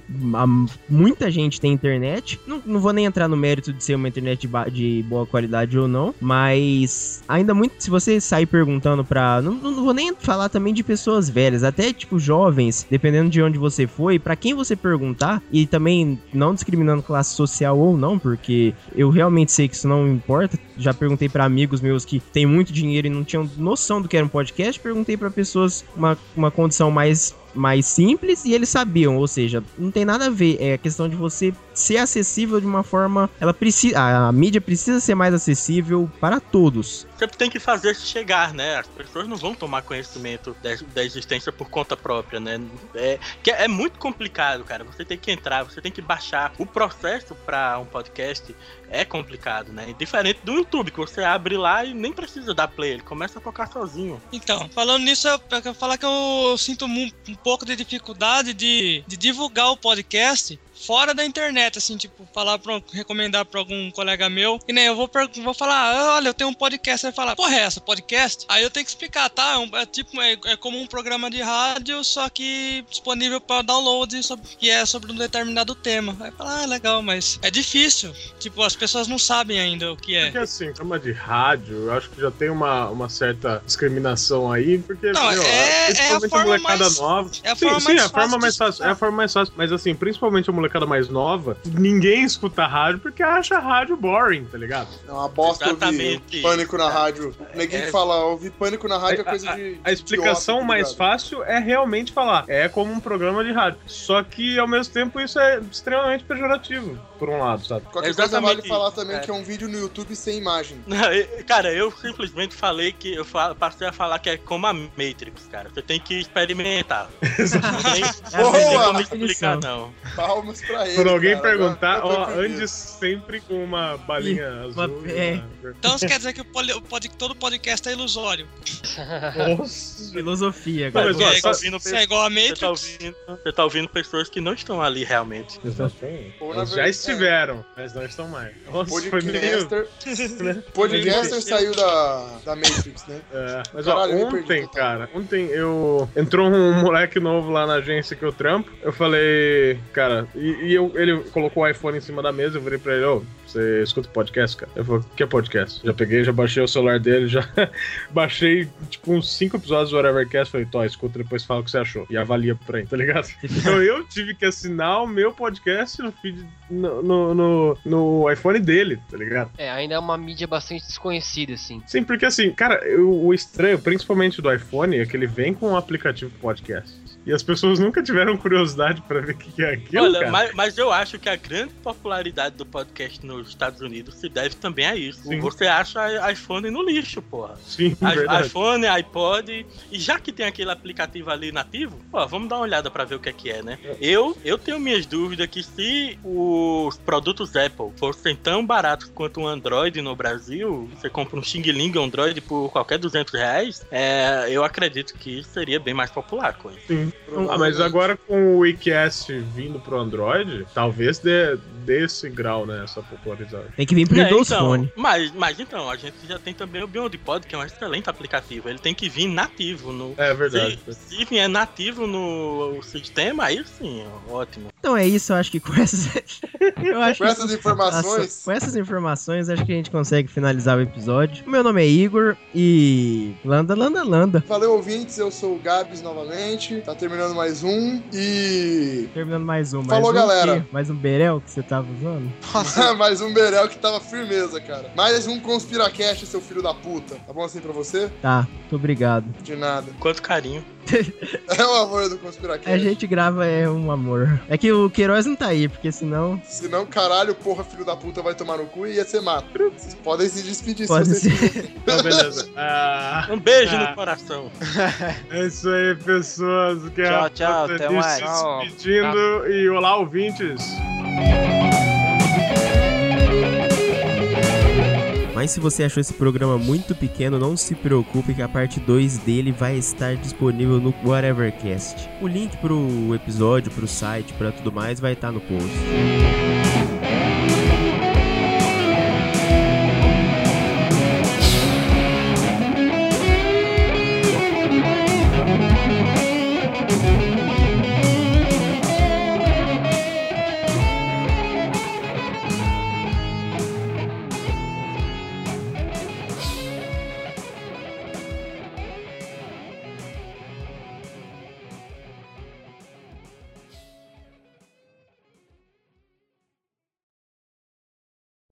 muita gente tem internet. Não, não vou nem entrar no mérito de ser uma internet de, de boa qualidade ou não. Mas ainda muito. Se você sair perguntando pra. Não, não vou nem falar também de pessoas velhas, até tipo jovens, dependendo de onde você foi, pra quem você perguntar, e também não discriminando classe social ou não, porque eu realmente sei que isso não importa. Já perguntei pra amigos meus que têm muito dinheiro e não tinham noção do que era um podcast, perguntei pra pessoas uma, uma condição mais mais simples e eles sabiam, ou seja, não tem nada a ver, é a questão de você ser acessível de uma forma, ela precisa, a, a mídia precisa ser mais acessível para todos. Sempre tem que fazer chegar, né? As pessoas não vão tomar conhecimento da, da existência por conta própria, né? É, que é muito complicado, cara. Você tem que entrar, você tem que baixar. O processo para um podcast é complicado, né? Diferente do YouTube, que você abre lá e nem precisa dar play, ele começa a tocar sozinho. Então, falando nisso, eu eu quero falar que eu sinto um pouco de dificuldade de, de divulgar o podcast fora da internet, assim, tipo, falar pra, recomendar pra algum colega meu, e nem eu vou, vou falar, "Ah, olha, eu tenho um podcast, aí falar, porra, é essa, podcast? Aí eu tenho que explicar, tá? É, um- é tipo, é, é como um programa de rádio, só que disponível pra download, sobre, que é sobre um determinado tema. Aí fala, ah, legal, mas é difícil, tipo, as pessoas não sabem ainda o que é. Porque assim, chama de rádio, eu acho que já tem uma, uma certa discriminação aí, porque Não, meu, é- é a principalmente forma molecada mais- nova. é a sim, forma sim, mais é a forma mais fácil. É a forma mais fácil. Mas assim, principalmente a molecada molecada mais nova, ninguém escuta rádio porque acha rádio boring, tá ligado? É uma bosta ouvir Exatamente pânico na rádio. Ninguém É. fala, ouvir pânico na rádio é coisa de. A explicação idiota, tá mais fácil é realmente falar. É como um programa de rádio. Só que, ao mesmo tempo, isso é extremamente pejorativo, por um lado, sabe? Qualquer coisa Exatamente vale falar também é. que é um vídeo no YouTube sem imagem. Não, cara, eu simplesmente falei que eu passei a falar que é como a Matrix, cara. Você tem que experimentar. Não tem, não como explicar, não. Palmas pra ele. Quando alguém cara. perguntar, ó, ande sempre com uma balinha uma- azul. e é. uma- Então isso quer dizer que o poli- o pod- todo podcast é ilusório. Nossa. Filosofia, Não, agora. mas, ó, só- ouvindo Isso é igual a Você tá, Matrix. ouvindo, você tá ouvindo pessoas que não estão ali realmente. Elas já verdade, estiveram, mas não estão mais. Nossa, meio... Podcaster. Podcaster saiu da, da Matrix, né? É, mas Caralho, eu ó, ontem, cara, ontem eu. Entrou um moleque novo lá na agência que eu trampo. Eu falei, cara, e, e eu, ele colocou o iPhone em cima da mesa, eu virei pra ele, ô, você escuta podcast, cara? Ele falou, o que é podcast? Já peguei, já baixei o celular dele, já baixei, tipo, uns cinco episódios do Whatevercast. Falei, Tó, escuta, depois fala o que você achou. E avalia pra ele, tá ligado? Então eu tive que assinar o meu podcast no feed no, no, no, no iPhone dele, tá ligado? É, ainda é uma mídia bastante desconhecida, assim. Sim, porque assim, cara, eu- o estranho, principalmente do iPhone, é que ele vem com um aplicativo podcast. E as pessoas nunca tiveram curiosidade pra ver o que é aquilo, Olha, cara. mas, mas eu acho que a grande popularidade do podcast nos Estados Unidos se deve também a isso. Sim. Você acha iPhone no lixo, porra. Sim, I- verdade. iPhone, iPod. E já que tem aquele aplicativo ali nativo, pô, vamos dar uma olhada pra ver o que é que é, né? Eu, eu tenho minhas dúvidas que se os produtos Apple fossem tão baratos quanto um Android no Brasil, você compra um Xing Ling Android por qualquer 200 reais, é, eu acredito que seria bem mais popular a coisa. Sim. Ah, mas agora com o WeCast vindo pro Android, talvez dê, dê esse grau, né? Essa popularidade. Tem que vir pro É, Windows então, Phone. Mas, mas então, a gente já tem também o BeyondPod, que é um excelente aplicativo. Ele tem que vir nativo no. É verdade. Se, se vier nativo no sistema, aí sim, ótimo. Então é isso, eu acho que com essas. eu acho Com que- essas informações- Nossa, com essas informações, acho que a gente consegue finalizar o episódio. Meu nome é Igor e. Landa, landa, landa. Valeu, ouvintes. Eu sou o Gabs novamente. Tá terminando mais um. E. Terminando mais um. Falou, mais um galera. quê? Mais um Berel que você tava usando? mais um Berel que tava firmeza, cara. Mais um Conspiracast, seu filho da puta. Tá bom assim pra você? Tá, muito obrigado. De nada. Quanto carinho. É o amor do Conspiracast. A gente grava é um amor. É que o Queiroz não tá aí, porque senão. Senão, caralho, porra, filho da puta vai tomar no cu e ia ser mato. Vocês podem se despedir Pode se vocês ser. Então, beleza. Ah, Um beijo Ah. no coração. é isso aí, pessoas. Que Tchau, tchau, até mais. se Tchau. despedindo. E olá, ouvintes. Mas se você achou esse programa muito pequeno, não se preocupe que a parte 2 dele vai estar disponível no Whatevercast. O link pro episódio, pro site, pra tudo mais vai estar no post.